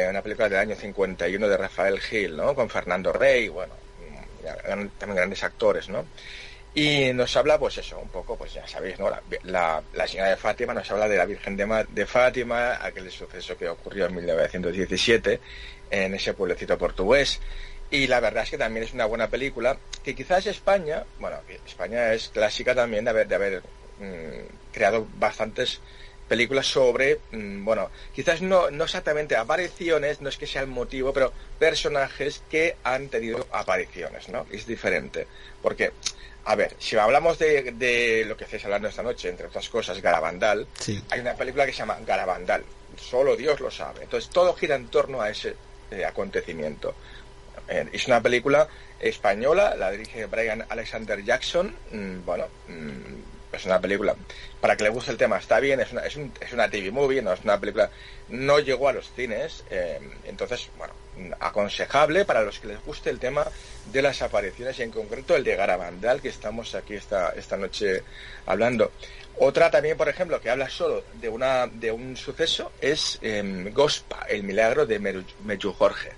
una película del año 51 de Rafael Gil, ¿no? Con Fernando Rey, bueno, también grandes actores, ¿no? Y nos habla, pues eso, un poco, pues ya sabéis, ¿no? La, la, señora de Fátima nos habla de la Virgen de, de, Fátima, aquel suceso que ocurrió en 1917 en ese pueblecito portugués. Y la verdad es que también es una buena película, que quizás España, bueno, España es clásica también de haber, de haber mm, creado bastantes películas sobre, mm, bueno, quizás no, no exactamente apariciones, no es que sea el motivo, pero personajes que han tenido apariciones, ¿no? Es diferente. Porque, a ver, si hablamos de, de lo que estáis hablando esta noche, entre otras cosas, Garabandal, hay una película que se llama Garabandal. Solo Dios lo sabe. Entonces todo gira en torno a ese eh, acontecimiento. Eh, es una película española, la dirige Brian Alexander Jackson. Mm, bueno, mm, es una película, para que le guste el tema, está bien, es una, es, un, es una TV movie, no es una película, no llegó a los cines, eh, entonces, bueno, aconsejable para los que les guste el tema de las apariciones y en concreto el de Garabandal que estamos aquí esta, esta noche hablando. Otra también, por ejemplo, que habla solo de una de un suceso es eh, Gospa, el milagro de Medjugorje.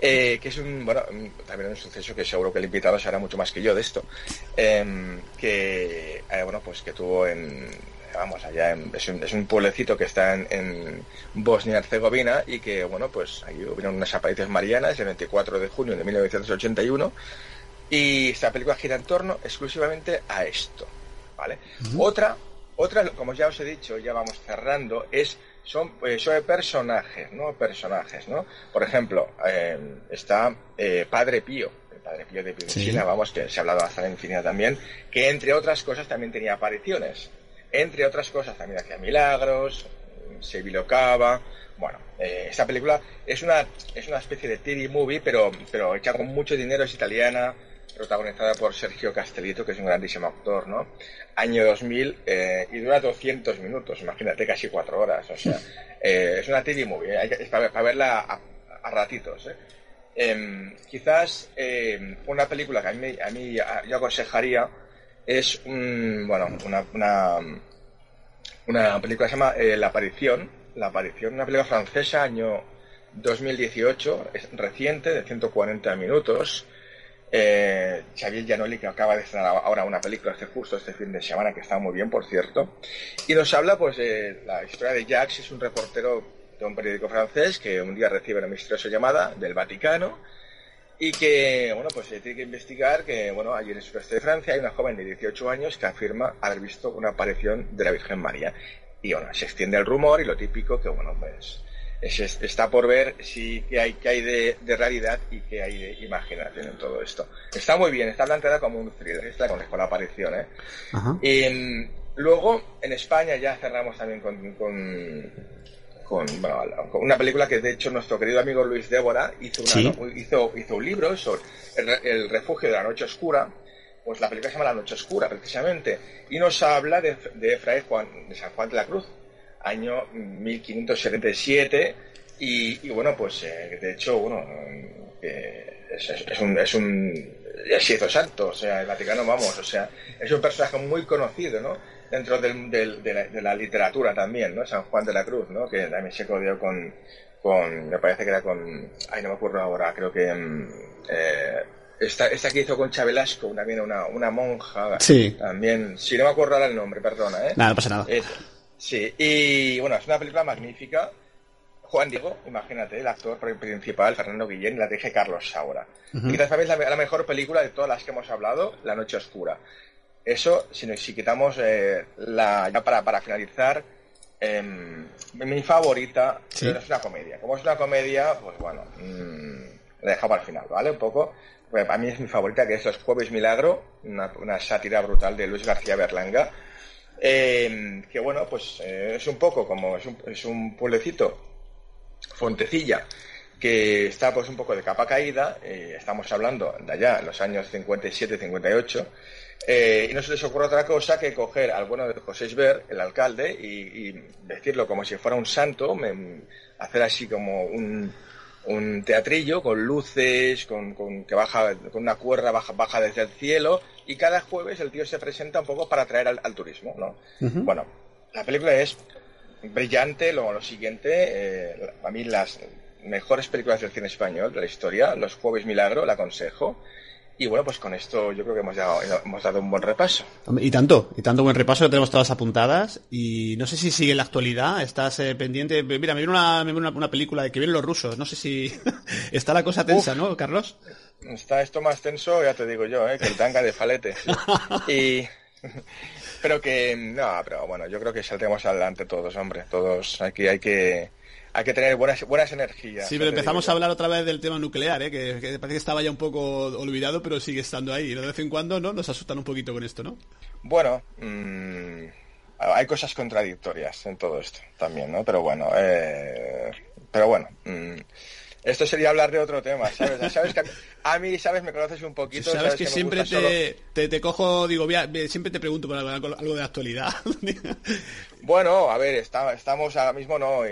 Eh, que es un, bueno, también un suceso que seguro que el invitado sabrá mucho más que yo de esto, em, que, eh, bueno, pues que tuvo en, vamos, allá, es, un, pueblecito que está en, Bosnia-Herzegovina y que, bueno, pues ahí hubieron unas apariciones marianas el 24 de junio de 1981 y esta película gira en torno exclusivamente a esto, ¿vale? Otra, otra, como ya os he dicho, ya vamos cerrando, es son, eh, son personajes, ¿no? Personajes, ¿no? Por ejemplo, eh, está eh, Padre Pío, el Padre Pío de Pío vamos, que se ha hablado hasta la infinidad también, que entre otras cosas también tenía apariciones. Entre otras cosas también hacía milagros, se bilocaba. Bueno, esta película es una, es una especie de TV movie, pero, pero hecha con mucho dinero, es italiana, protagonizada por Sergio Castellito, que es un grandísimo actor, ¿no? Año 2000 eh, y dura 200 minutos, imagínate, casi cuatro horas. O sea, eh, es una TV movie, hay es para, verla a, ratitos. ¿eh? Em, quizás em, una película que a mí, a mí yo aconsejaría es un, bueno, una, una, película que se llama La Aparición, La Aparición, una película francesa, año 2018, es reciente, de 140 minutos. Eh, Xavier Gianoli, que acaba de estrenar ahora una película este justo este fin de semana, que está muy bien, por cierto, y nos habla pues de la historia de Jacques, es un reportero de un periódico francés que un día recibe una misteriosa llamada del Vaticano y que, bueno, pues se tiene que investigar que, bueno, allí en el sureste de Francia hay una joven de 18 años que afirma haber visto una aparición de la Virgen María. Y, bueno, se extiende el rumor y lo típico que, bueno, pues está por ver si qué hay, qué hay de, realidad y qué hay de imaginación en todo esto. Está muy bien, está planteada como un thriller, está con, la aparición. ¿eh? Y, mm, luego, en España ya cerramos también con, con, una película que de hecho nuestro querido amigo Luis Débora hizo, hizo, hizo un libro sobre el, refugio de la noche oscura. Pues la película se llama La Noche Oscura, precisamente, y nos habla de, de Fray Juan, de San Juan de la Cruz, año 1577 y, bueno, pues eh, de hecho, bueno, es, un, es un hizo santo, o sea, el Vaticano, vamos, o sea, es un personaje muy conocido, ¿no? Dentro del, de, la, literatura también, ¿no? San Juan de la Cruz, ¿no? Que también se codió con, con, me parece que era con, ay, no me acuerdo ahora, creo que, mm, eh, esta, esta que hizo con Chabelasco, también una, una monja, sí. también, si no me acuerdo ahora el nombre, perdona, ¿eh? Nada, no pasa nada. Eh, Sí, y bueno, es una película magnífica. Juan Diego, imagínate, el actor principal, Fernando Guillén, la dije Carlos Saura. Y quizás es la, mejor película de todas las que hemos hablado, La Noche Oscura. Eso, si, si quitamos eh, la. Ya para, para finalizar, em, mi favorita es una comedia. Como es una comedia, pues bueno, mmm, la dejo para el final, ¿vale? Un poco. Pues, a mí es mi favorita, que es Los Jueves Milagro, una, una sátira brutal de Luis García Berlanga eh, que bueno, pues eh, es un poco como es un, es un, pueblecito, Fontecilla, que está pues un poco de capa caída, eh, estamos hablando de allá, los años 57-58, y no se les ocurre otra cosa que coger al bueno de José Isber, el alcalde, y, decirlo como si fuera un santo, hacer así como un, un teatrillo con luces, con, con, que baja, con una cuerda baja, baja desde el cielo, y cada jueves el tío se presenta un poco para atraer al, turismo, ¿no? Bueno, la película es brillante, lo siguiente, eh, a mí las mejores películas del cine español de la historia, Los Jueves Milagro, la aconsejo, y bueno, pues con esto yo creo que hemos dado, hemos dado un buen repaso. Y tanto, y tanto buen repaso, ya tenemos todas apuntadas. Y no sé si sigue en la actualidad, estás eh, pendiente. Mira, me viene una, una, película de que vienen los rusos, no sé si está la cosa tensa, ¿no, Carlos? Está esto más tenso, ya te digo yo, ¿eh? que el tanga de falete. y pero que, no, pero bueno, yo creo que saldremos adelante todos, hombre, todos. Aquí hay que, hay que tener buenas, buenas energías. Sí, pero empezamos a hablar otra vez del tema nuclear, ¿eh? que, parece que estaba ya un poco olvidado, pero sigue estando ahí. De vez en cuando, ¿no? Nos asustan un poquito con esto, ¿no? Bueno, mmm, hay cosas contradictorias en todo esto también, ¿no? Pero bueno, eh, pero bueno. Mmm, esto sería hablar de otro tema, ¿sabes? sabes que a, mí, ¿sabes? Me conoces un poquito. Sabes, que, siempre te, te, cojo, digo, siempre te pregunto por algo, de actualidad. bueno, a ver, estamos ahora mismo no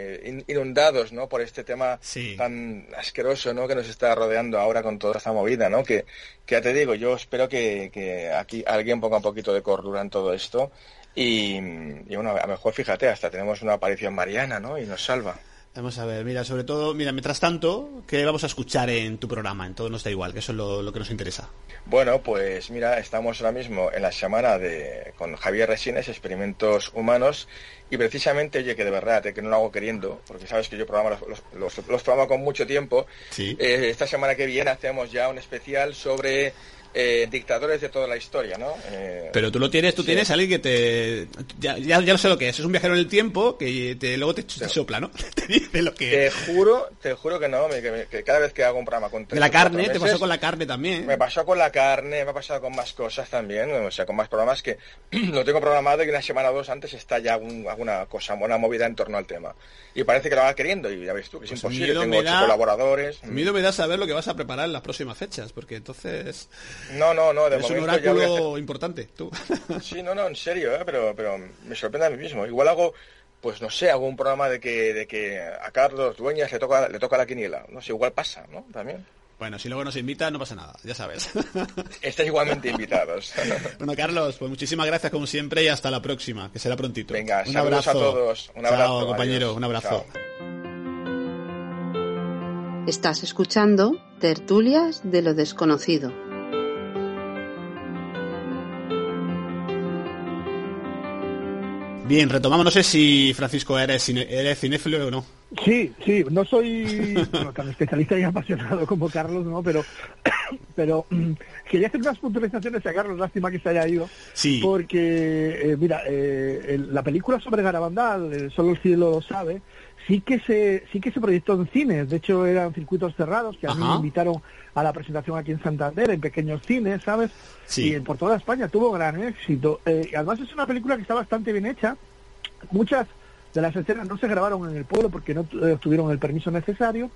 inundados, ¿no? Por este tema tan asqueroso, ¿no? Que nos está rodeando ahora con toda esta movida, ¿no? Que, que ya te digo, yo espero que, que aquí alguien ponga un poquito de cordura en todo esto. Y, y bueno, a lo mejor, fíjate, hasta tenemos una aparición mariana, ¿no? Y nos salva. Vamos a ver, mira, sobre todo, mira, mientras tanto, ¿qué vamos a escuchar en tu programa? En todo nos da igual, que eso es lo, que nos interesa. Bueno, pues mira, estamos ahora mismo en la semana de con Javier Resines, Experimentos Humanos, y precisamente, oye, que de verdad, eh, que no lo hago queriendo, porque sabes que yo programa los, los, programo con mucho tiempo. ¿Sí? Eh, esta semana que viene hacemos ya un especial sobre eh, dictadores de toda la historia, ¿no? Eh, Pero tú lo tienes, tú tienes alguien que te... Ya, ya, no sé lo que es, es un viajero en el tiempo que te, luego te, sopla, ¿no? te dice lo que... Te juro, te juro que no, que, cada vez que hago un programa con... De la carne, te pasó con la carne también. Me pasó con la carne, me ha pasado con más cosas también, o sea, con más programas que lo tengo programado y una semana o dos antes está ya alguna cosa, una movida en torno al tema. Y parece que lo va queriendo y ya ves tú, que es pues imposible, tengo ocho colaboradores. Miedo me da saber lo que vas a preparar en las próximas fechas, porque entonces... No, no, no, de es un oráculo importante, tú. Sí, no, no, en serio, ¿eh? pero, pero me sorprende a mí mismo. Igual hago, pues no sé, hago un programa de que, de que a Carlos Dueñas le toca, le toca la quiniela. No sé, igual pasa, ¿no? También. Bueno, si luego nos invita no pasa nada, ya sabes. Estáis igualmente invitados. bueno, Carlos, pues muchísimas gracias como siempre y hasta la próxima, que será prontito. Venga, un abrazo a todos. Un abrazo, compañero, un abrazo. Estás escuchando Tertulias de lo desconocido. Bien, retomamos. No sé si Francisco eres, eres cinéfilo o no. Sí, sí, no soy tan especialista y apasionado como Carlos, ¿no? Pero, pero mm, quería hacer unas puntualizaciones a Carlos, lástima que se haya ido. Sí. Porque, eh, mira, eh, la película sobre Garabandal, Solo el cielo lo sabe, sí que se sí que se proyectó en cines. De hecho, eran circuitos cerrados que a mí me invitaron a la presentación aquí en Santander, en pequeños cines, ¿sabes? Sí. Y por toda España tuvo gran éxito. Eh, además es una película que está bastante bien hecha. Muchas de las escenas no se grabaron en el pueblo porque no eh, tuvieron el permiso necesario,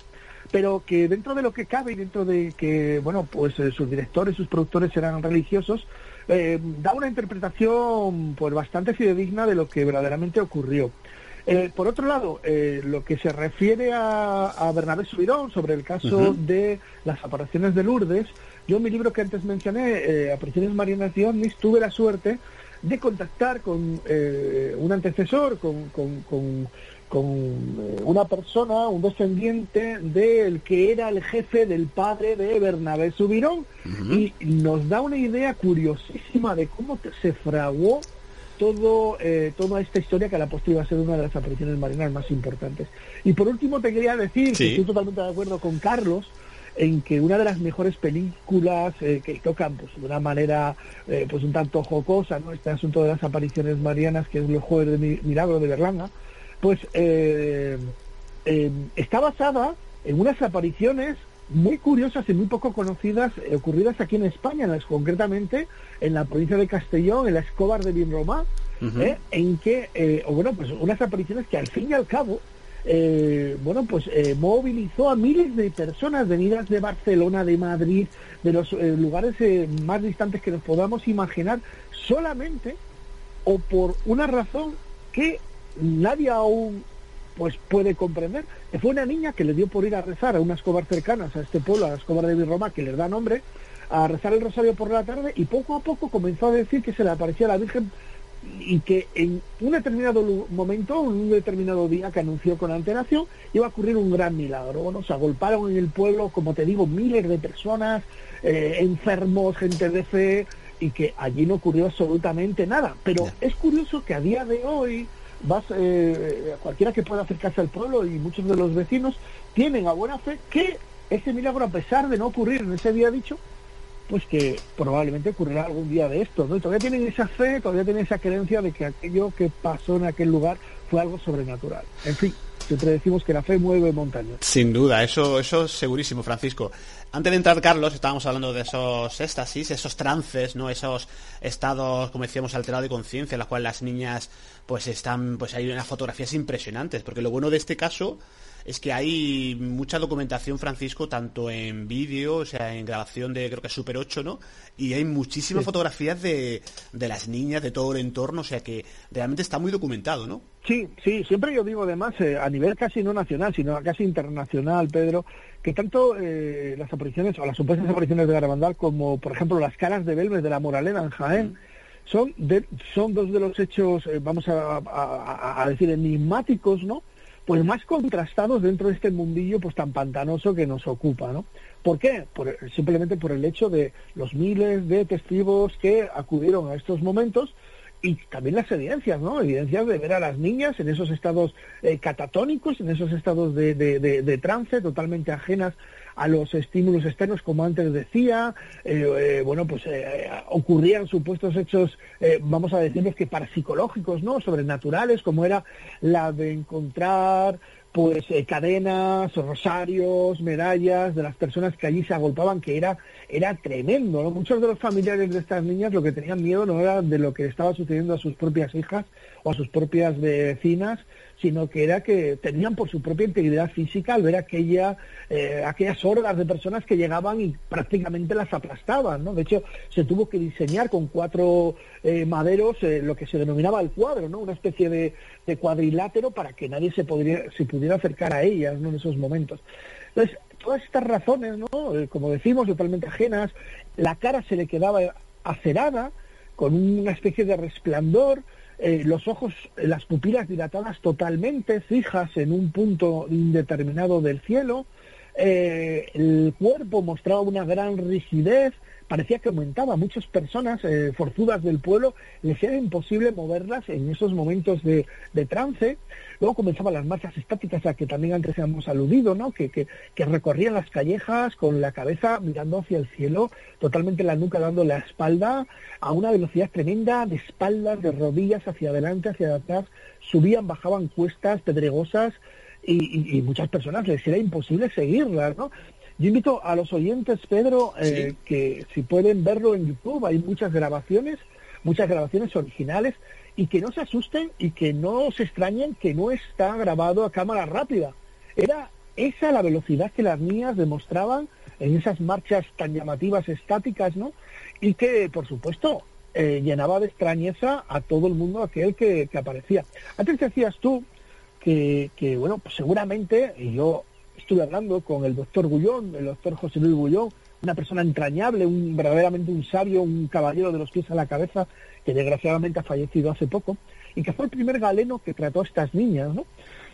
pero que dentro de lo que cabe y dentro de que, bueno, pues eh, sus directores, sus productores eran religiosos, da una interpretación pues bastante fidedigna de lo que verdaderamente ocurrió. Eh, por otro lado, eh, lo que se refiere a, Bernabé Subirón sobre el caso de las apariciones de Lourdes, yo en mi libro que antes mencioné, eh, Apariciones Marianas y OVNIs, tuve la suerte de contactar con un antecesor, con, una persona, un descendiente del que era el jefe del padre de Bernabé Subirón, y nos da una idea curiosísima de cómo se fraguó todo, eh, toda esta historia que a la postre iba a ser una de las apariciones marinas más importantes. Y por último te quería decir que estoy totalmente de acuerdo con Carlos en que una de las mejores películas eh, que tocan pues, de una manera eh, pues un tanto jocosa ¿no? este asunto de las apariciones marianas que es el jueves de milagro de Berlanga pues está basada en unas apariciones muy curiosas y muy poco conocidas eh, ocurridas aquí en España, en las, concretamente en la provincia de Castellón, en la Escobar de Vinromá, eh, en que, eh, bueno, pues unas apariciones que al fin y al cabo, bueno, pues movilizó a miles de personas venidas de Barcelona, de Madrid, de los lugares más distantes que nos podamos imaginar, solamente o por una razón que nadie aún pues puede comprender. que Fue una niña que le dio por ir a rezar a unas escobar cercanas a este pueblo, a la escobar de Virroma, que les da nombre, a rezar el rosario por la tarde y poco a poco comenzó a decir que se le aparecía la Virgen y que en un determinado momento, en un determinado día que anunció con antelación, iba a ocurrir un gran milagro. Bueno, se agolparon en el pueblo, como te digo, miles de personas, eh, enfermos, gente de fe, y que allí no ocurrió absolutamente nada. Pero es curioso que a día de hoy, vas eh, cualquiera que pueda acercarse al pueblo y muchos de los vecinos tienen a buena fe que ese milagro, a pesar de no ocurrir en ese día dicho, pues que probablemente ocurrirá algún día de esto, ¿no? Y todavía tienen esa fe, todavía tienen esa creencia de que aquello que pasó en aquel lugar fue algo sobrenatural. En fin, siempre decimos que la fe mueve montañas. Sin duda, eso, eso es segurísimo, Francisco. Antes de entrar, Carlos, estábamos hablando de esos éxtasis, esos trances, ¿no? Esos estados, como decíamos, alterados de conciencia, en los cuales las niñas, pues están, pues hay unas fotografías impresionantes, porque lo bueno de este caso es que hay mucha documentación, Francisco, tanto en vídeo, o sea, en grabación de creo que Super 8, ¿no? Y hay muchísimas fotografías de, de las niñas, de todo el entorno, o sea que realmente está muy documentado, ¿no? Sí, sí, siempre yo digo además, eh, a nivel casi no nacional, sino casi internacional, Pedro, que tanto eh, las apariciones o las supuestas apariciones de Garabandal como, por ejemplo, las caras de Belmes de la Moralena en Jaén, son, de, son dos de los hechos, eh, vamos a, a, decir, enigmáticos, ¿no? pues más contrastados dentro de este mundillo pues tan pantanoso que nos ocupa, ¿no? ¿Por qué? simplemente por el hecho de los miles de testigos que acudieron a estos momentos y también las evidencias, ¿no? Evidencias de ver a las niñas en esos estados eh, catatónicos, en esos estados de, de, trance totalmente ajenas a los estímulos externos, como antes decía, eh, eh, bueno, pues ocurrían supuestos hechos, vamos a decirles que parapsicológicos, ¿no? Sobrenaturales, como era la de encontrar pues eh, cadenas, rosarios, medallas de las personas que allí se agolpaban, que era, era tremendo. Muchos de los familiares de estas niñas lo que tenían miedo no era de lo que estaba sucediendo a sus propias hijas o a sus propias vecinas, sino que era que tenían por su propia integridad física al ver aquella, eh, aquellas hordas de personas que llegaban y prácticamente las aplastaban. ¿no? De hecho, se tuvo que diseñar con cuatro eh, maderos eh, lo que se denominaba el cuadro, ¿no? una especie de, cuadrilátero para que nadie se, podría, se pudiera acercar a ellas ¿no? en esos momentos. Entonces, todas estas razones, ¿no? como decimos, totalmente ajenas, la cara se le quedaba acerada, con una especie de resplandor, eh, los ojos, las pupilas dilatadas totalmente, fijas en un punto indeterminado del cielo, eh, el cuerpo mostraba una gran rigidez, parecía que aumentaba. Muchas personas eh, forzudas del pueblo les era imposible moverlas en esos momentos de, trance. Luego comenzaban las marchas estáticas a que también antes hemos aludido, ¿no? Que, que, recorrían las callejas con la cabeza mirando hacia el cielo, totalmente la nuca dando la espalda a una velocidad tremenda, de espaldas, de rodillas hacia adelante, hacia atrás, subían, bajaban cuestas pedregosas. Y, y, muchas personas les era imposible seguirlas, ¿no? Yo invito a los oyentes, Pedro, eh, que si pueden verlo en YouTube, hay muchas grabaciones, muchas grabaciones originales, y que no se asusten y que no se extrañen que no está grabado a cámara rápida. Era esa la velocidad que las niñas demostraban en esas marchas tan llamativas estáticas, ¿no? Y que, por supuesto, eh, llenaba de extrañeza a todo el mundo aquel que, que aparecía. Antes decías tú que, que, bueno, pues seguramente, y yo estuve hablando con el doctor Gullón, el doctor José Luis Gullón, una persona entrañable, un verdaderamente un sabio, un caballero de los pies a la cabeza, que desgraciadamente ha fallecido hace poco, y que fue el primer galeno que trató a estas niñas, ¿no?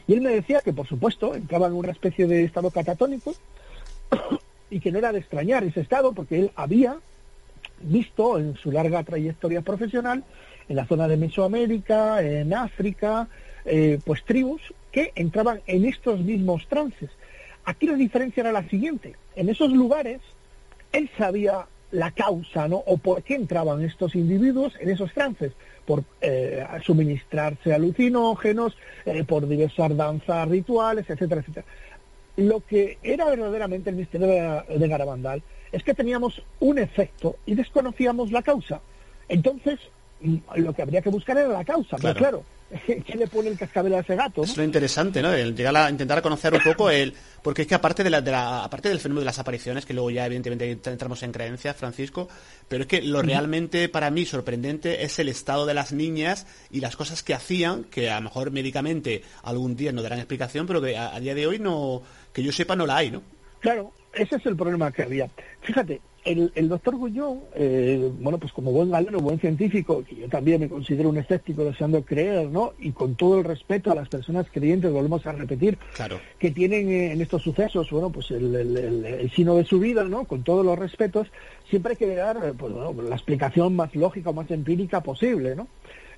Y él me decía que, por supuesto, entraba en una especie de estado catatónico y que no era de extrañar ese estado porque él había visto en su larga trayectoria profesional en la zona de Mesoamérica, en África, eh, pues tribus que entraban en estos mismos trances. Aquí la diferencia era la siguiente. En esos lugares, él sabía la causa, ¿no? O por qué entraban estos individuos en esos trances. Por eh, suministrarse alucinógenos, eh, por diversas danzas rituales, etcétera, etcétera. Lo que era verdaderamente el misterio de, Garabandal es que teníamos un efecto y desconocíamos la causa. Entonces, lo que habría que buscar era la causa. Pero claro, ¿Qué le pone el cascabel a ese gato? Es lo interesante, ¿no? El llegar a intentar conocer un poco el... Porque es que aparte, de la, de la, aparte del fenómeno de las apariciones, que luego ya evidentemente entramos en creencias, Francisco, pero es que lo realmente para mí sorprendente es el estado de las niñas y las cosas que hacían, que a lo mejor médicamente algún día no darán explicación, pero que a, día de hoy no, que yo sepa no la hay, ¿no? Claro, ese es el problema que había. Fíjate, el, doctor Gullón, eh, bueno, pues como buen galeno, buen científico, que yo también me considero un escéptico deseando creer, ¿no? Y con todo el respeto a las personas creyentes, volvemos a repetir, claro. que tienen eh, en estos sucesos, bueno, pues el, el, sino de su vida, ¿no? Con todos los respetos, siempre hay que dar, eh, pues, bueno, la explicación más lógica o más empírica posible, ¿no?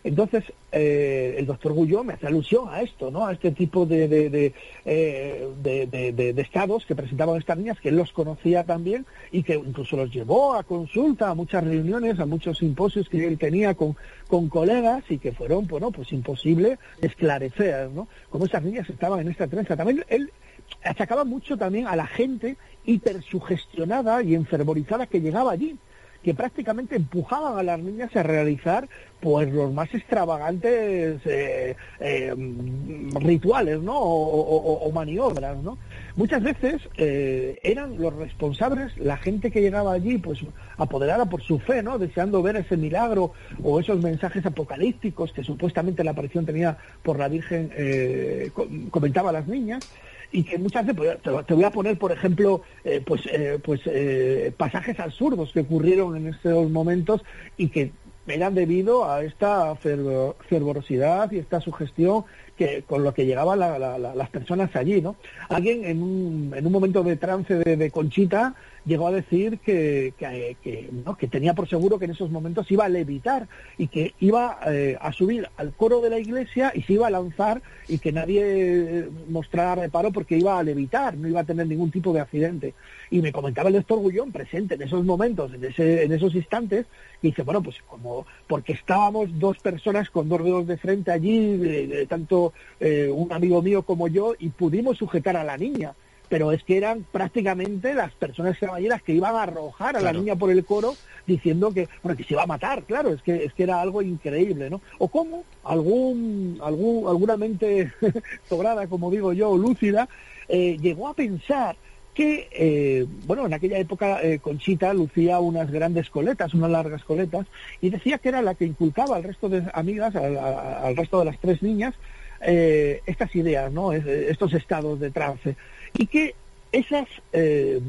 Entonces, eh, el doctor Gullón me hace alusión a esto, ¿no? A este tipo de, eh, estados que presentaban estas niñas, que él los conocía también y que incluso los llevó a consulta, a muchas reuniones, a muchos simposios que él tenía con, colegas y que fueron, bueno, pues imposible esclarecer, ¿no? Cómo esas niñas estaban en esta trenza. También él achacaba mucho también a la gente hipersugestionada y enfervorizada que llegaba allí que prácticamente empujaban a las niñas a realizar pues los más extravagantes eh, eh, rituales ¿no? O, maniobras ¿no? muchas veces eh, eran los responsables la gente que llegaba allí pues apoderada por su fe no deseando ver ese milagro o esos mensajes apocalípticos que supuestamente la aparición tenía por la Virgen comentaba a las niñas y que muchas veces, pues, te, voy a poner, por ejemplo, eh, pues, eh, pues eh, pasajes absurdos que ocurrieron en estos momentos y que eran debido a esta fervorosidad y esta sugestión que con lo que llegaban las personas allí, ¿no? Alguien en un, en un momento de trance de Conchita llegó a decir que, que, tenía por seguro que en esos momentos iba a levitar y que iba eh, a subir al coro de la iglesia y se iba a lanzar y que nadie mostrara reparo porque iba a levitar, no iba a tener ningún tipo de accidente. Y me comentaba el doctor Gullón presente en esos momentos, en, ese, en esos instantes, y dice, bueno, pues como porque estábamos dos personas con dos dedos de frente allí, tanto eh, un amigo mío como yo, y pudimos sujetar a la niña pero es que eran prácticamente las personas caballeras que iban a arrojar a la niña por el coro diciendo que bueno que se iba a matar claro es que es que era algo increíble no o cómo algún algún alguna mente sobrada como digo yo lúcida eh, llegó a pensar que, eh, bueno, en aquella época eh, Conchita lucía unas grandes coletas, unas largas coletas, y decía que era la que inculcaba al resto de amigas, al, resto de las tres niñas, estas ideas, ¿no? estos estados de trance y que esas eh,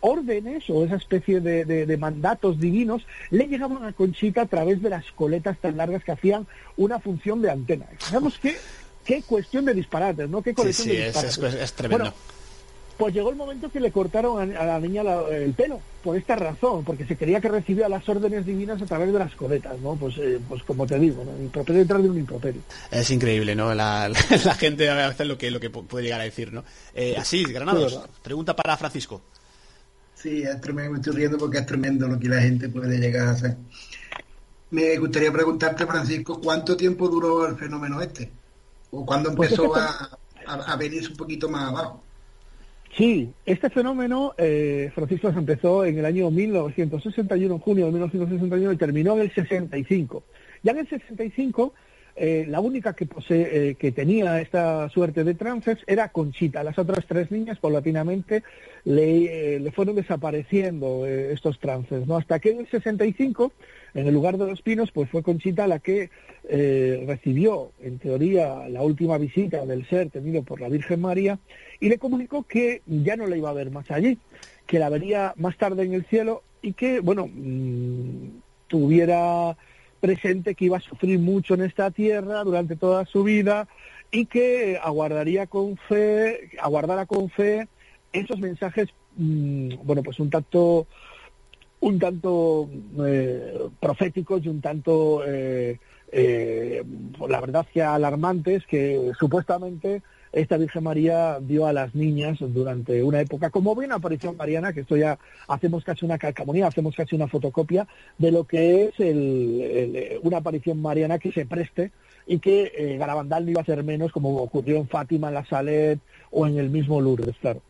órdenes o esa especie de, mandatos divinos le llegaban a Conchita a través de las coletas tan largas que hacían una función de antena. Sabemos que qué cuestión de disparates, ¿no? Qué colección de disparates. Es, tremendo. Pues llegó el momento que le cortaron a, la niña el pelo, por esta razón, porque se quería que recibía las órdenes divinas a través de las coletas, ¿no? Pues, eh, pues como te digo, ¿no? improperio detrás de un improperio. Es increíble, ¿no? La, gente a veces lo que, lo que puede llegar a decir, ¿no? Eh, así, Granados, pregunta para Francisco. Sí, es tremendo, me estoy riendo porque es tremendo lo que la gente puede llegar a hacer. Me gustaría preguntarte, Francisco, ¿cuánto tiempo duró el fenómeno este? ¿O cuándo pues empezó a, a, a venirse un poquito más abajo? Sí, este fenómeno, eh, Francisco, se empezó en el año 1961, en junio de 1961, y terminó en el 65. Ya en el 65, eh, la única que, eh, que tenía esta suerte de trances era Conchita. Las otras tres niñas, paulatinamente, le, le fueron desapareciendo estos trances, ¿no? Hasta que en el 65 en el lugar de los pinos, pues fue Conchita la que eh, recibió, en teoría, la última visita del ser tenido por la Virgen María y le comunicó que ya no la iba a ver más allí, que la vería más tarde en el cielo y que, bueno, mm, tuviera presente que iba a sufrir mucho en esta tierra durante toda su vida y que aguardaría con fe, aguardara con fe esos mensajes, mm, bueno, pues un tanto un tanto eh, proféticos y un tanto, eh, eh, la verdad que alarmantes, que supuestamente esta Virgen María dio a las niñas durante una época, como bien aparición mariana, que esto ya hacemos casi una calcamonía, hacemos casi una fotocopia de lo que es el, una aparición mariana que se preste y que eh, Garabandal no iba a hacer menos, como ocurrió en Fátima, en la Salet o en el mismo Lourdes, claro.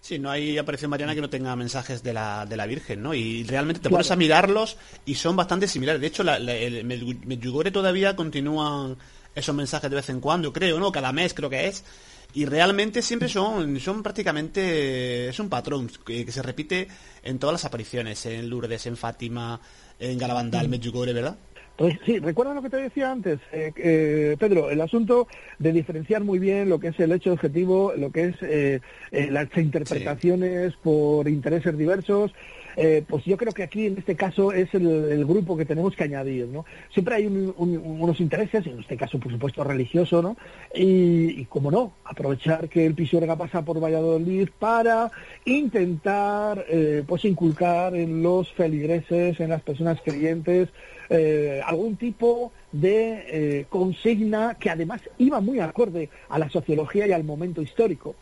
Sí, no hay aparición mariana que no tenga mensajes de la, de la Virgen, ¿no? Y realmente te pones a mirarlos y son bastante similares. De hecho, la, el Medjugorje todavía continúan esos mensajes de vez en cuando, creo, ¿no? Cada mes creo que es. Y realmente siempre son, son prácticamente, es un patrón que, se repite en todas las apariciones, en Lourdes, en Fátima, en Galabandal, mm. Medjugorje, ¿verdad? Sí, recuerda lo que te decía antes, eh, eh, Pedro, el asunto de diferenciar muy bien lo que es el hecho objetivo, lo que es eh, las interpretaciones por intereses diversos. pues yo creo que aquí en este caso es el, grupo que tenemos que añadir, ¿no? Siempre hay unos intereses, en este caso por supuesto religioso, ¿no? Y, como no, aprovechar que el Pisuerga pasa por Valladolid para intentar, pues inculcar en los feligreses, en las personas creyentes, eh, algún tipo de consigna que además iba muy acorde a la sociología y al momento histórico.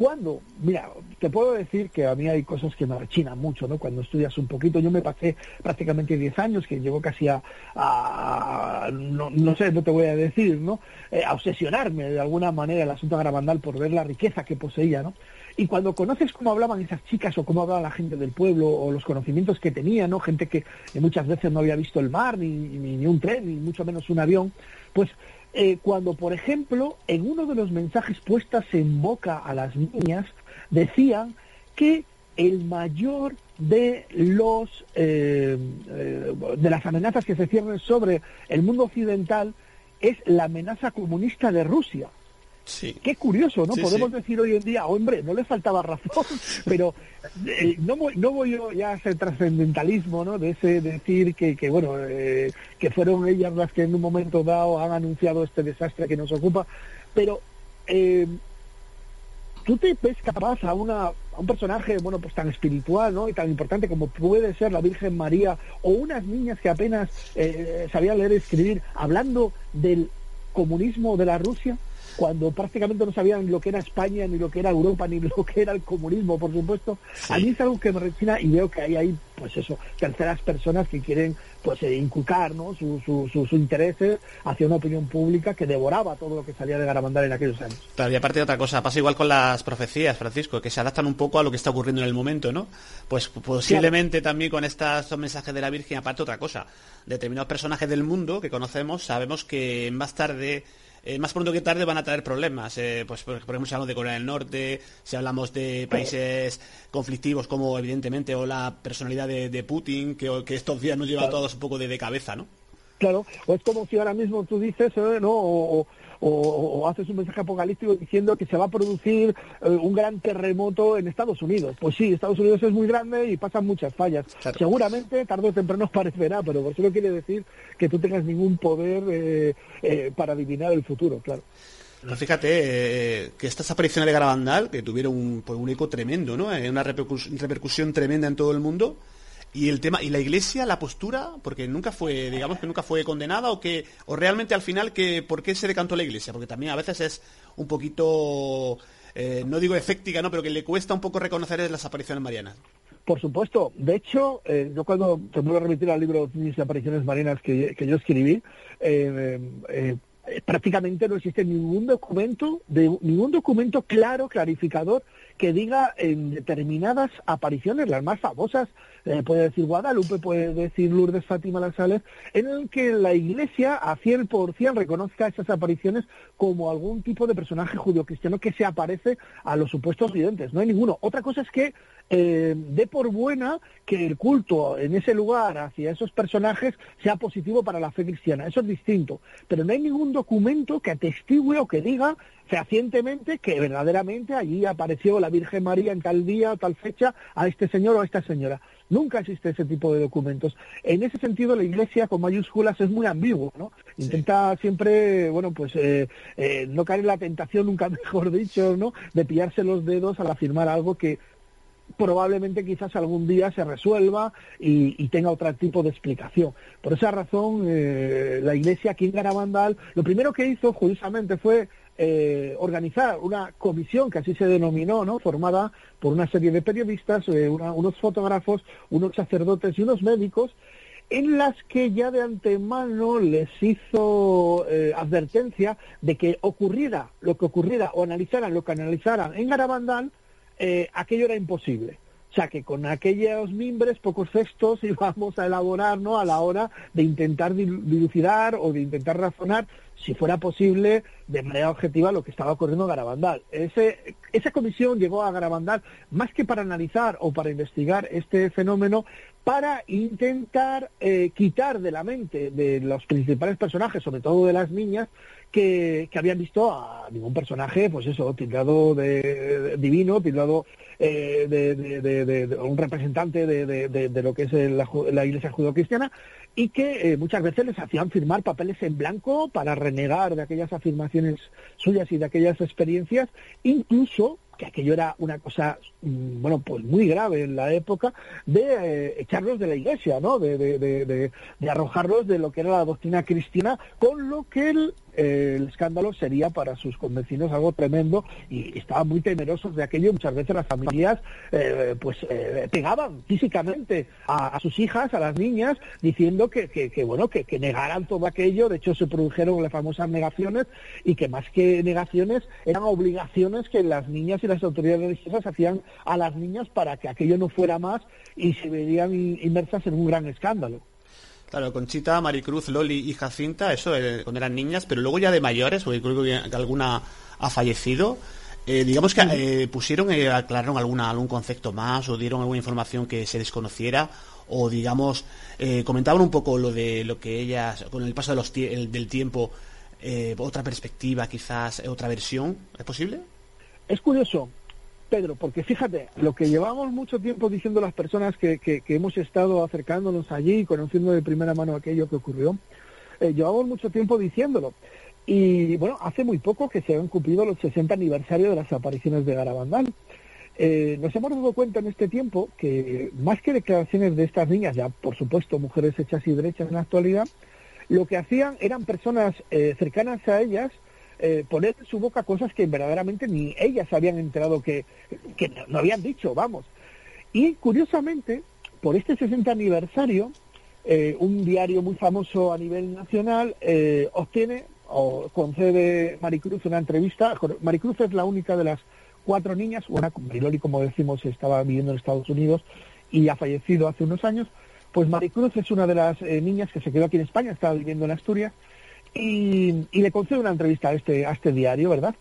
Cuando, mira, te puedo decir que a mí hay cosas que me rechinan mucho, ¿no? Cuando estudias un poquito, yo me pasé prácticamente 10 años, que llegó casi a, no, sé, no te voy a decir, ¿no? Eh, a obsesionarme de alguna manera el asunto de Garabandal por ver la riqueza que poseía, ¿no? Y cuando conoces cómo hablaban esas chicas o cómo hablaba la gente del pueblo o los conocimientos que tenían, ¿no? Gente que muchas veces no había visto el mar, ni, ni un tren, ni mucho menos un avión, pues eh, cuando, por ejemplo, en uno de los mensajes puestas en boca a las niñas, decían que el mayor de los eh, eh, de las amenazas que se cierren sobre el mundo occidental es la amenaza comunista de Rusia. Qué curioso, ¿no? Podemos decir hoy en día, hombre, no le faltaba razón, pero eh, no, voy, no voy yo ya a ese trascendentalismo, ¿no? De ese decir que, que bueno, eh, que fueron ellas las que en un momento dado han anunciado este desastre que nos ocupa, pero eh, tú te ves capaz a, una, a un personaje, bueno, pues tan espiritual, ¿no? Y tan importante como puede ser la Virgen María o unas niñas que apenas sabían leer y escribir, hablando del comunismo de la Rusia cuando prácticamente no sabían lo que era España, ni lo que era Europa, ni lo que era el comunismo, por supuesto. A mí es algo que me rechina y veo que hay ahí, pues eso, terceras personas que quieren pues eh, inculcar ¿no? sus su, intereses hacia una opinión pública que devoraba todo lo que salía de Garabandal en aquellos años. Todavía aparte de otra cosa, pasa igual con las profecías, Francisco, que se adaptan un poco a lo que está ocurriendo en el momento, ¿no? Pues posiblemente también con estos mensajes de la Virgen, aparte otra cosa, determinados personajes del mundo que conocemos, sabemos que más tarde eh, más pronto que tarde van a traer problemas. Eh, pues por, ejemplo, si hablamos de Corea del Norte, si hablamos de países conflictivos como evidentemente o la personalidad de, Putin, que, que, estos días nos lleva a todos un poco de, cabeza, ¿no? Claro, o es como si ahora mismo tú dices, eh, ¿no? O, o, haces un mensaje apocalíptico diciendo que se va a producir eh, un gran terremoto en Estados Unidos. Pues sí, Estados Unidos es muy grande y pasan muchas fallas. Seguramente tarde o temprano os parecerá, pero por eso no quiere decir que tú tengas ningún poder eh, eh, para adivinar el futuro, claro. Pero fíjate que estas apariciones de Garabandal, que tuvieron un, pues, un eco tremendo, ¿no? Una repercusión tremenda en todo el mundo, y el tema y la iglesia la postura porque nunca fue digamos que nunca fue condenada o que o realmente al final que por qué se decantó la iglesia porque también a veces es un poquito eh, no digo efectiva no pero que le cuesta un poco reconocer las apariciones marianas. Por supuesto. De hecho, eh, yo cuando te vuelvo a remitir al libro Mis apariciones marianas que, yo escribí, eh, prácticamente no existe ningún documento, de, ningún documento claro, clarificador, que diga en determinadas apariciones, las más famosas, eh, puede decir Guadalupe, puede decir Lourdes Fátima Las Sales, en el que la Iglesia a 100% reconozca esas apariciones como algún tipo de personaje judío-cristiano que se aparece a los supuestos videntes. No hay ninguno. Otra cosa es que eh, dé por buena que el culto en ese lugar hacia esos personajes sea positivo para la fe cristiana. Eso es distinto. Pero no hay ningún documento que atestigue o que diga fehacientemente que verdaderamente allí apareció la Virgen María en tal día o tal fecha a este señor o a esta señora. Nunca existe ese tipo de documentos. En ese sentido, la Iglesia con mayúsculas es muy ambiguo, ¿no? Intenta siempre, bueno, pues eh, eh, no caer en la tentación, nunca mejor dicho, ¿no? De pillarse los dedos al afirmar algo que probablemente quizás algún día se resuelva y, tenga otro tipo de explicación. Por esa razón, eh, la Iglesia aquí en Garabandal, lo primero que hizo, judicialmente, fue eh, organizar una comisión, que así se denominó, ¿no? formada por una serie de periodistas, eh, unos fotógrafos, unos sacerdotes y unos médicos, en las que ya de antemano les hizo advertencia de que ocurriera lo que ocurriera o analizaran lo que analizaran en Garabandal, eh, aquello era imposible. O sea que con aquellos mimbres, pocos cestos, íbamos a elaborar ¿no? a la hora de intentar dilucidar o de intentar razonar, si fuera posible, de manera objetiva lo que estaba ocurriendo en Garabandal. Esa comisión llegó a Garabandal más que para analizar o para investigar este fenómeno, para intentar eh, quitar de la mente de los principales personajes, sobre todo de las niñas, que, habían visto a ningún personaje, pues eso, tildado de, divino, tildado eh, de, un representante de, lo que es la, Iglesia judeocristiana, y que eh, muchas veces les hacían firmar papeles en blanco para renegar de aquellas afirmaciones suyas y de aquellas experiencias, incluso que aquello era una cosa, bueno, pues muy grave en la época, de eh, echarlos de la iglesia, ¿no? De, de, de, arrojarlos de lo que era la doctrina cristiana, con lo que el, el escándalo sería para sus convecinos algo tremendo y estaban muy temerosos de aquello. Muchas veces las familias eh, pues eh, pegaban físicamente a, a, sus hijas, a las niñas, diciendo que, que, que bueno que, que, negaran todo aquello. De hecho, se produjeron las famosas negaciones y que más que negaciones eran obligaciones que las niñas y las autoridades religiosas hacían a las niñas para que aquello no fuera más y se verían inmersas en un gran escándalo. Claro, Conchita, Maricruz, Loli y Jacinta, eso eh, cuando eran niñas, pero luego ya de mayores, porque creo que alguna ha fallecido, eh, digamos que eh, pusieron, eh, aclararon alguna, algún concepto más o dieron alguna información que se desconociera o digamos, eh, comentaban un poco lo de lo que ellas, con el paso de los el, del tiempo, eh, otra perspectiva quizás, otra versión, ¿es posible? Es curioso, Pedro, porque fíjate, lo que llevamos mucho tiempo diciendo las personas que, que, que hemos estado acercándonos allí, conociendo de primera mano aquello que ocurrió, eh, llevamos mucho tiempo diciéndolo. Y bueno, hace muy poco que se han cumplido los 60 aniversarios de las apariciones de Garabandal. Eh, nos hemos dado cuenta en este tiempo que más que declaraciones de estas niñas, ya por supuesto mujeres hechas y derechas en la actualidad, lo que hacían eran personas eh, cercanas a ellas, eh, poner en su boca cosas que verdaderamente ni ellas habían enterado que, que no habían dicho, vamos. Y curiosamente, por este 60 aniversario, eh, un diario muy famoso a nivel nacional eh, obtiene o concede Maricruz una entrevista. Maricruz es la única de las cuatro niñas, una Mariloli, como decimos, estaba viviendo en Estados Unidos y ha fallecido hace unos años. Pues Maricruz es una de las niñas que se quedó aquí en España, estaba viviendo en Asturias, y, y le concede una entrevista a este, a este diario, ¿verdad?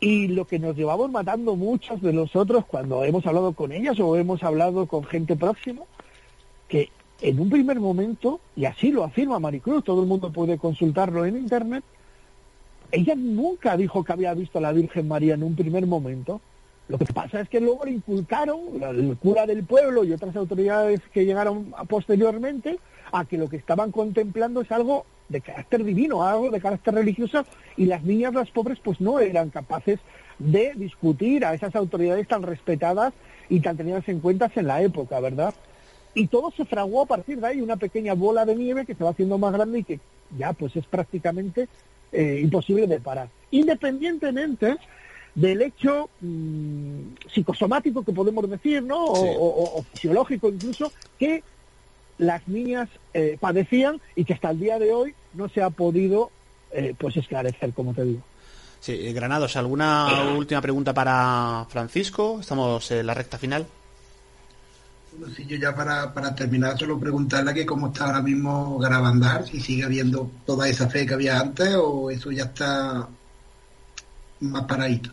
Y lo que nos llevamos matando muchos de nosotros cuando hemos hablado con ellas o hemos hablado con gente próxima, que en un primer momento, y así lo afirma Maricruz, todo el mundo puede consultarlo en Internet, ella nunca dijo que había visto a la Virgen María en un primer momento. Lo que pasa es que luego le inculcaron, el cura del pueblo y otras autoridades que llegaron posteriormente, a que lo que estaban contemplando es algo de carácter divino, algo de carácter religioso, y las niñas, las pobres, pues no eran capaces de discutir a esas autoridades tan respetadas y tan tenidas en cuenta en la época, ¿verdad? Y todo se fraguó a partir de ahí, una pequeña bola de nieve que se va haciendo más grande y que ya pues es prácticamente eh, imposible de parar. Independientemente del hecho mmm, psicosomático que podemos decir, ¿no? O, sí. o, o, o fisiológico incluso, que las niñas eh, padecían y que hasta el día de hoy no se ha podido eh, pues esclarecer, como te digo. Sí, eh, Granados, ¿alguna última pregunta para Francisco? Estamos en la recta final. Bueno, sí, yo ya para, para terminar solo preguntarle que cómo está ahora mismo Garabandal, si sigue habiendo toda esa fe que había antes o eso ya está más paradito.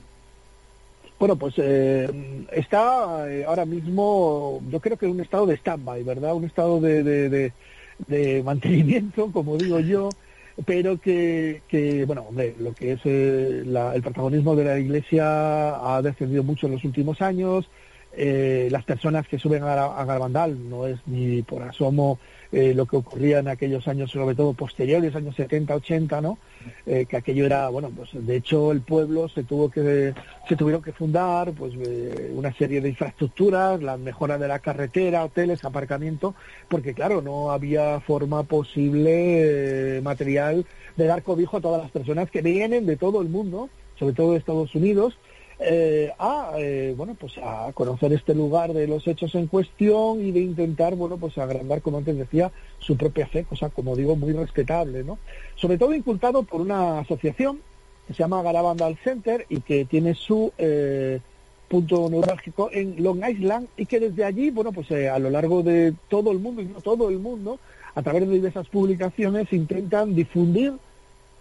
Bueno, pues eh, está eh, ahora mismo, yo creo que en un estado de stand-by, ¿verdad? Un estado de, de, mantenimiento, como digo yo, pero que, que bueno, hombre, lo que es eh, la, el protagonismo de la Iglesia ha descendido mucho en los últimos años. Eh, las personas que suben a, a no es ni por asomo eh, lo que ocurría en aquellos años, sobre todo posteriores, años 70, 80, ¿no? Eh, que aquello era, bueno, pues de hecho el pueblo se tuvo que, se tuvieron que fundar, pues eh, una serie de infraestructuras, la mejora de la carretera, hoteles, aparcamiento, porque claro, no había forma posible material de dar cobijo a todas las personas que vienen de todo el mundo, sobre todo de Estados Unidos, eh, a eh, bueno pues a conocer este lugar de los hechos en cuestión y de intentar bueno pues agrandar como antes decía su propia fe cosa como digo muy respetable no sobre todo incultado por una asociación que se llama Garabandal Center y que tiene su eh, punto neurálgico en Long Island y que desde allí bueno pues eh, a lo largo de todo el mundo y no todo el mundo a través de diversas publicaciones intentan difundir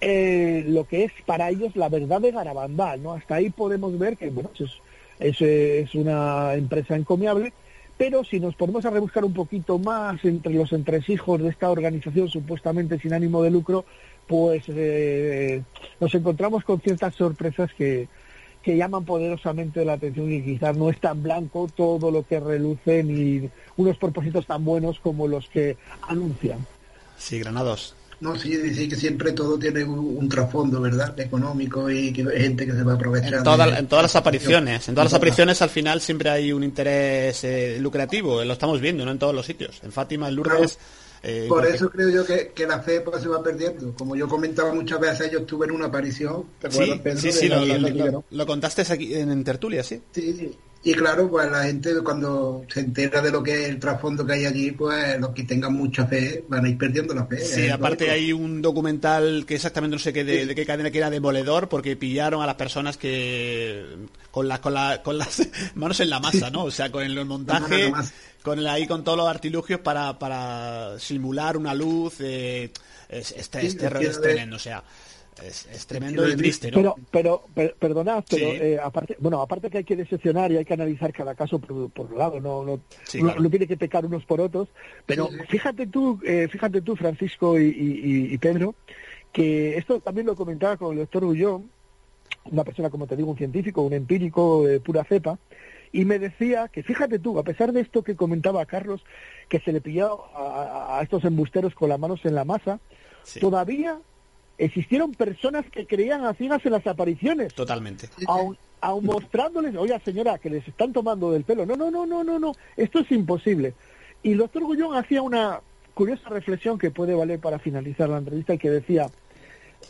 eh, lo que es para ellos la verdad de Garabandal, ¿no? Hasta ahí podemos ver que, bueno, es, es, una empresa encomiable, pero si nos ponemos a rebuscar un poquito más entre los entresijos de esta organización supuestamente sin ánimo de lucro, pues eh, nos encontramos con ciertas sorpresas que, que llaman poderosamente la atención y quizás no es tan blanco todo lo que reluce ni unos propósitos tan buenos como los que anuncian. Sí, Granados. No, sí, decir que siempre todo tiene un, un trasfondo, ¿verdad? Económico y que hay gente que se va a aprovechar. En, toda- en todas las apariciones, en todas las apariciones al final siempre hay un interés eh, lucrativo, lo estamos viendo, ¿no? En todos los sitios. En Fátima, en Lourdes. eh, Por eso creo yo que, que la fe pues, se va perdiendo. Como yo comentaba muchas veces, yo estuve en una aparición. ¿te acuerdas, Sí, Pedro, sí, sí, lo, lo- contaste aquí en, en tertulia, sí. Sí, y claro, pues la gente cuando se entera de lo que es el trasfondo que hay allí, pues los que tengan mucha fe van a ir perdiendo la fe. Sí, aparte lógico. hay un documental que exactamente no sé qué de, de qué cadena que era demoledor porque pillaron a las personas que con las con, la- con las manos en la masa, ¿no? O sea, con el montaje, la con el, ahí con todos los artilugios para, para simular una luz. eh, es, es- es tremendo, o sea, es, es tremendo y triste, ¿no? Pero, pero, per- perdonad, pero Sí. eh, aparte, bueno, aparte que hay que decepcionar y hay que analizar cada caso por, por un lado, no, no, Sí, no- claro. no tiene que pecar unos por otros, pero fíjate tú, eh, fíjate tú, Francisco y, y- y Pedro, que esto también lo comentaba con el doctor Ullón, una persona, como te digo, un científico, un empírico de pura cepa, y me decía que, fíjate tú, a pesar de esto que comentaba Carlos, que se le pillaba a, a- a estos embusteros con las manos en la masa, Sí, todavía existieron personas que creían a ciegas en las apariciones, totalmente. aun, aun mostrándoles, oiga señora, que les están tomando del pelo. No, no, no, no, no, no, esto es imposible. Y el doctor Gullón hacía una curiosa reflexión que puede valer para finalizar la entrevista y que decía,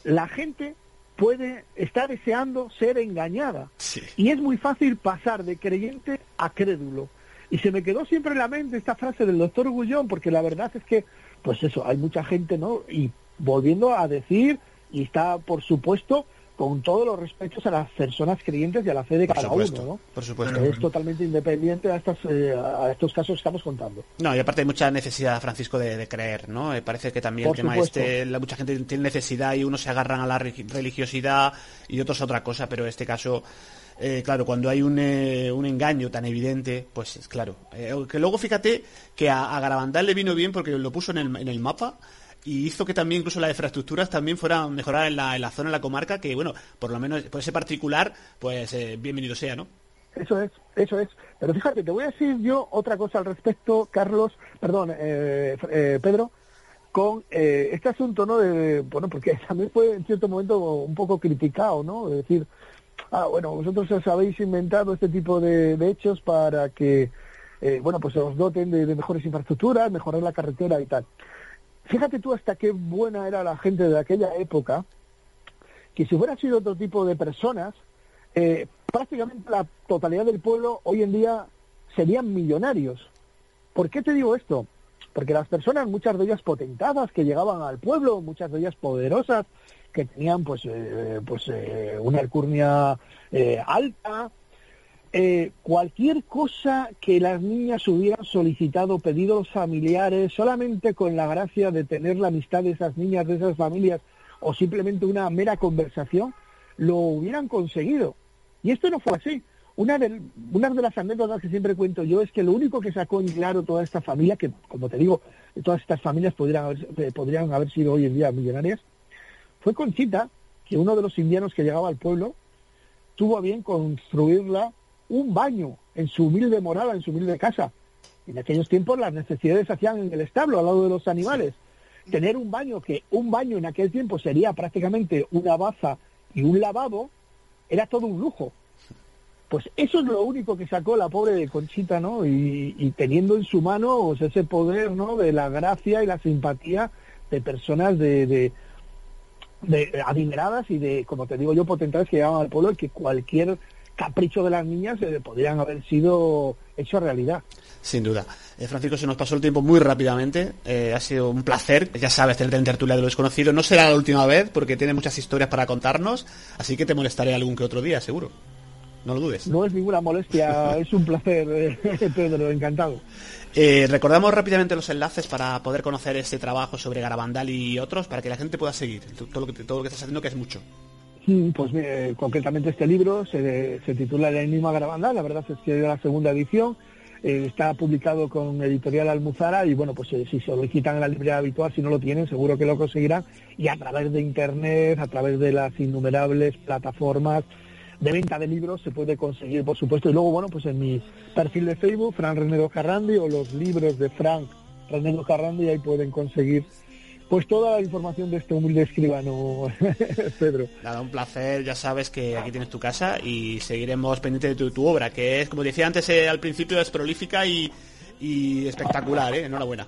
la gente puede estar deseando ser engañada Sí. y es muy fácil pasar de creyente a crédulo. Y se me quedó siempre en la mente esta frase del doctor Gullón, porque la verdad es que, pues eso, hay mucha gente, ¿no? Y volviendo a decir, y está, por supuesto, con todos los respetos a las personas creyentes y a la fe de Por cada supuesto, uno, ¿no? por supuesto. Es totalmente independiente a, estas, eh, a estos casos que estamos contando. No, y aparte hay mucha necesidad, Francisco, de, de creer, ¿no? Me parece que también Por el tema supuesto. este, la, mucha gente tiene necesidad y unos se agarran a la re- religiosidad y otros a otra cosa, pero en este caso, eh, claro, cuando hay un, eh, un engaño tan evidente, pues es claro. Eh, que luego fíjate que a, a Garabandal le vino bien porque lo puso en el, en el mapa y hizo que también incluso las infraestructuras también fueran mejorar en la, en la zona, en la comarca, que bueno, por lo menos por ese particular, pues eh, bienvenido sea, ¿no? Eso es, eso es. Pero fíjate, te voy a decir yo otra cosa al respecto, Carlos, perdón, eh, eh, Pedro, con eh, este asunto, ¿no? De, bueno, porque también fue en cierto momento un poco criticado, ¿no? Es decir, ah, bueno, vosotros os habéis inventado este tipo de, hechos para que, eh, bueno, pues os doten de mejores infraestructuras, mejorar la carretera y tal. Fíjate tú hasta qué buena era la gente de aquella época, que si hubiera sido otro tipo de personas, eh, prácticamente la totalidad del pueblo hoy en día serían millonarios. ¿Por qué te digo esto? Porque las personas, muchas de ellas potentadas, que llegaban al pueblo, muchas de ellas poderosas, que tenían pues, eh, pues eh, una alcurnia eh, alta, eh, cualquier cosa que las niñas hubieran solicitado, pedido los familiares, solamente con la gracia de tener la amistad de esas niñas, de esas familias, o simplemente una mera conversación, lo hubieran conseguido. Y esto no fue así. Una de, una de las anécdotas que siempre cuento yo es que lo único que sacó en claro toda esta familia, que como te digo, todas estas familias podrían haber, eh, podrían haber sido hoy en día millonarias, fue Conchita, que uno de los indianos que llegaba al pueblo tuvo a bien construirla un baño en su humilde morada, en su humilde casa. En aquellos tiempos las necesidades se hacían en el establo, al lado de los animales. Tener un baño, que un baño en aquel tiempo sería prácticamente una baza y un lavabo, era todo un lujo. Pues eso es lo único que sacó la pobre de Conchita, ¿no? Y, y teniendo en su mano pues, ese poder, ¿no? De la gracia y la simpatía de personas de, de, de adineradas y de, como te digo yo, potentadas que llegaban al pueblo y que cualquier capricho de las niñas eh, podrían haber sido hecho realidad. Sin duda. Eh, Francisco, se nos pasó el tiempo muy rápidamente. Eh, ha sido un placer. Ya sabes, tenerte en tertulia de lo desconocido. No será la última vez porque tiene muchas historias para contarnos. Así que te molestaré algún que otro día, seguro. No lo dudes. No es ninguna molestia, es un placer, eh, Pedro, encantado. Eh, recordamos rápidamente los enlaces para poder conocer este trabajo sobre Garabandal y otros para que la gente pueda seguir todo lo que, todo lo que estás haciendo, que es mucho. Mm, Pues eh, concretamente este libro se, titula El enigma Garabandal, la verdad es que es la segunda edición, eh, está publicado con editorial Almuzara y bueno, pues eh, si quitan en la librería habitual, si no lo tienen, seguro que lo conseguirán y a través de internet, a través de las innumerables plataformas de venta de libros se puede conseguir, por supuesto. Y luego, bueno, pues en mi perfil de Facebook, Fran Renedo Carrandi, o los libros de Frank Renedo Carrandi, ahí pueden conseguir pues toda la información de este humilde escribano, Pedro. Nada, un placer, ya sabes que aquí tienes tu casa y seguiremos pendiente de tu, tu obra, que es, como decía antes eh, al principio, es prolífica y, y espectacular, ¿eh? Enhorabuena.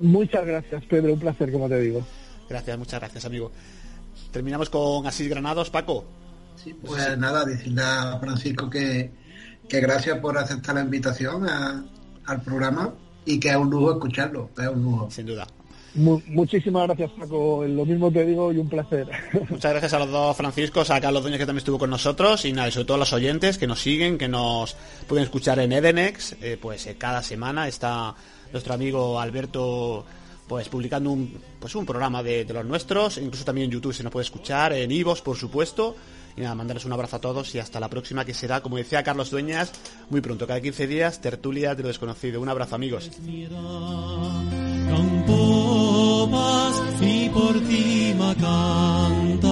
Muchas gracias, Pedro, un placer, como te digo. Gracias, muchas gracias, amigo. Terminamos con Asís Granados, Paco. Sí, pues nada, decirle a Francisco que, que gracias por aceptar la invitación a- al programa y que es un lujo escucharlo, es un lujo. Sin duda. Mu- muchísimas gracias, Paco. Lo mismo te digo y un placer. Muchas gracias a los dos Franciscos, a Carlos Doña que también estuvo con nosotros y nada, y sobre todo a los oyentes que nos siguen, que nos pueden escuchar en Edenex, eh, pues eh, cada semana está nuestro amigo Alberto pues publicando un pues un programa de, de los nuestros, incluso también en YouTube se nos puede escuchar, en Ivos por supuesto. Y nada, mandarles un abrazo a todos y hasta la próxima que será, como decía Carlos Dueñas, muy pronto, cada 15 días, tertulia de lo desconocido. Un abrazo amigos. Paz y por ti canta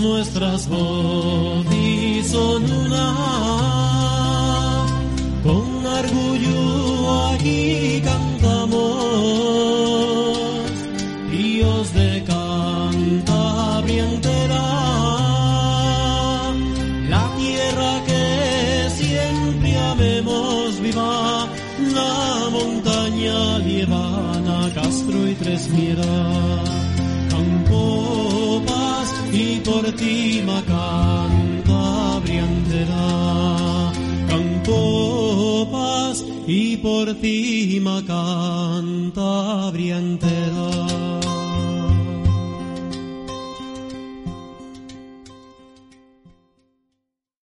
nuestras voces y por ti ma Cantabria entera. Campo paz y por ti ma Cantabria entera.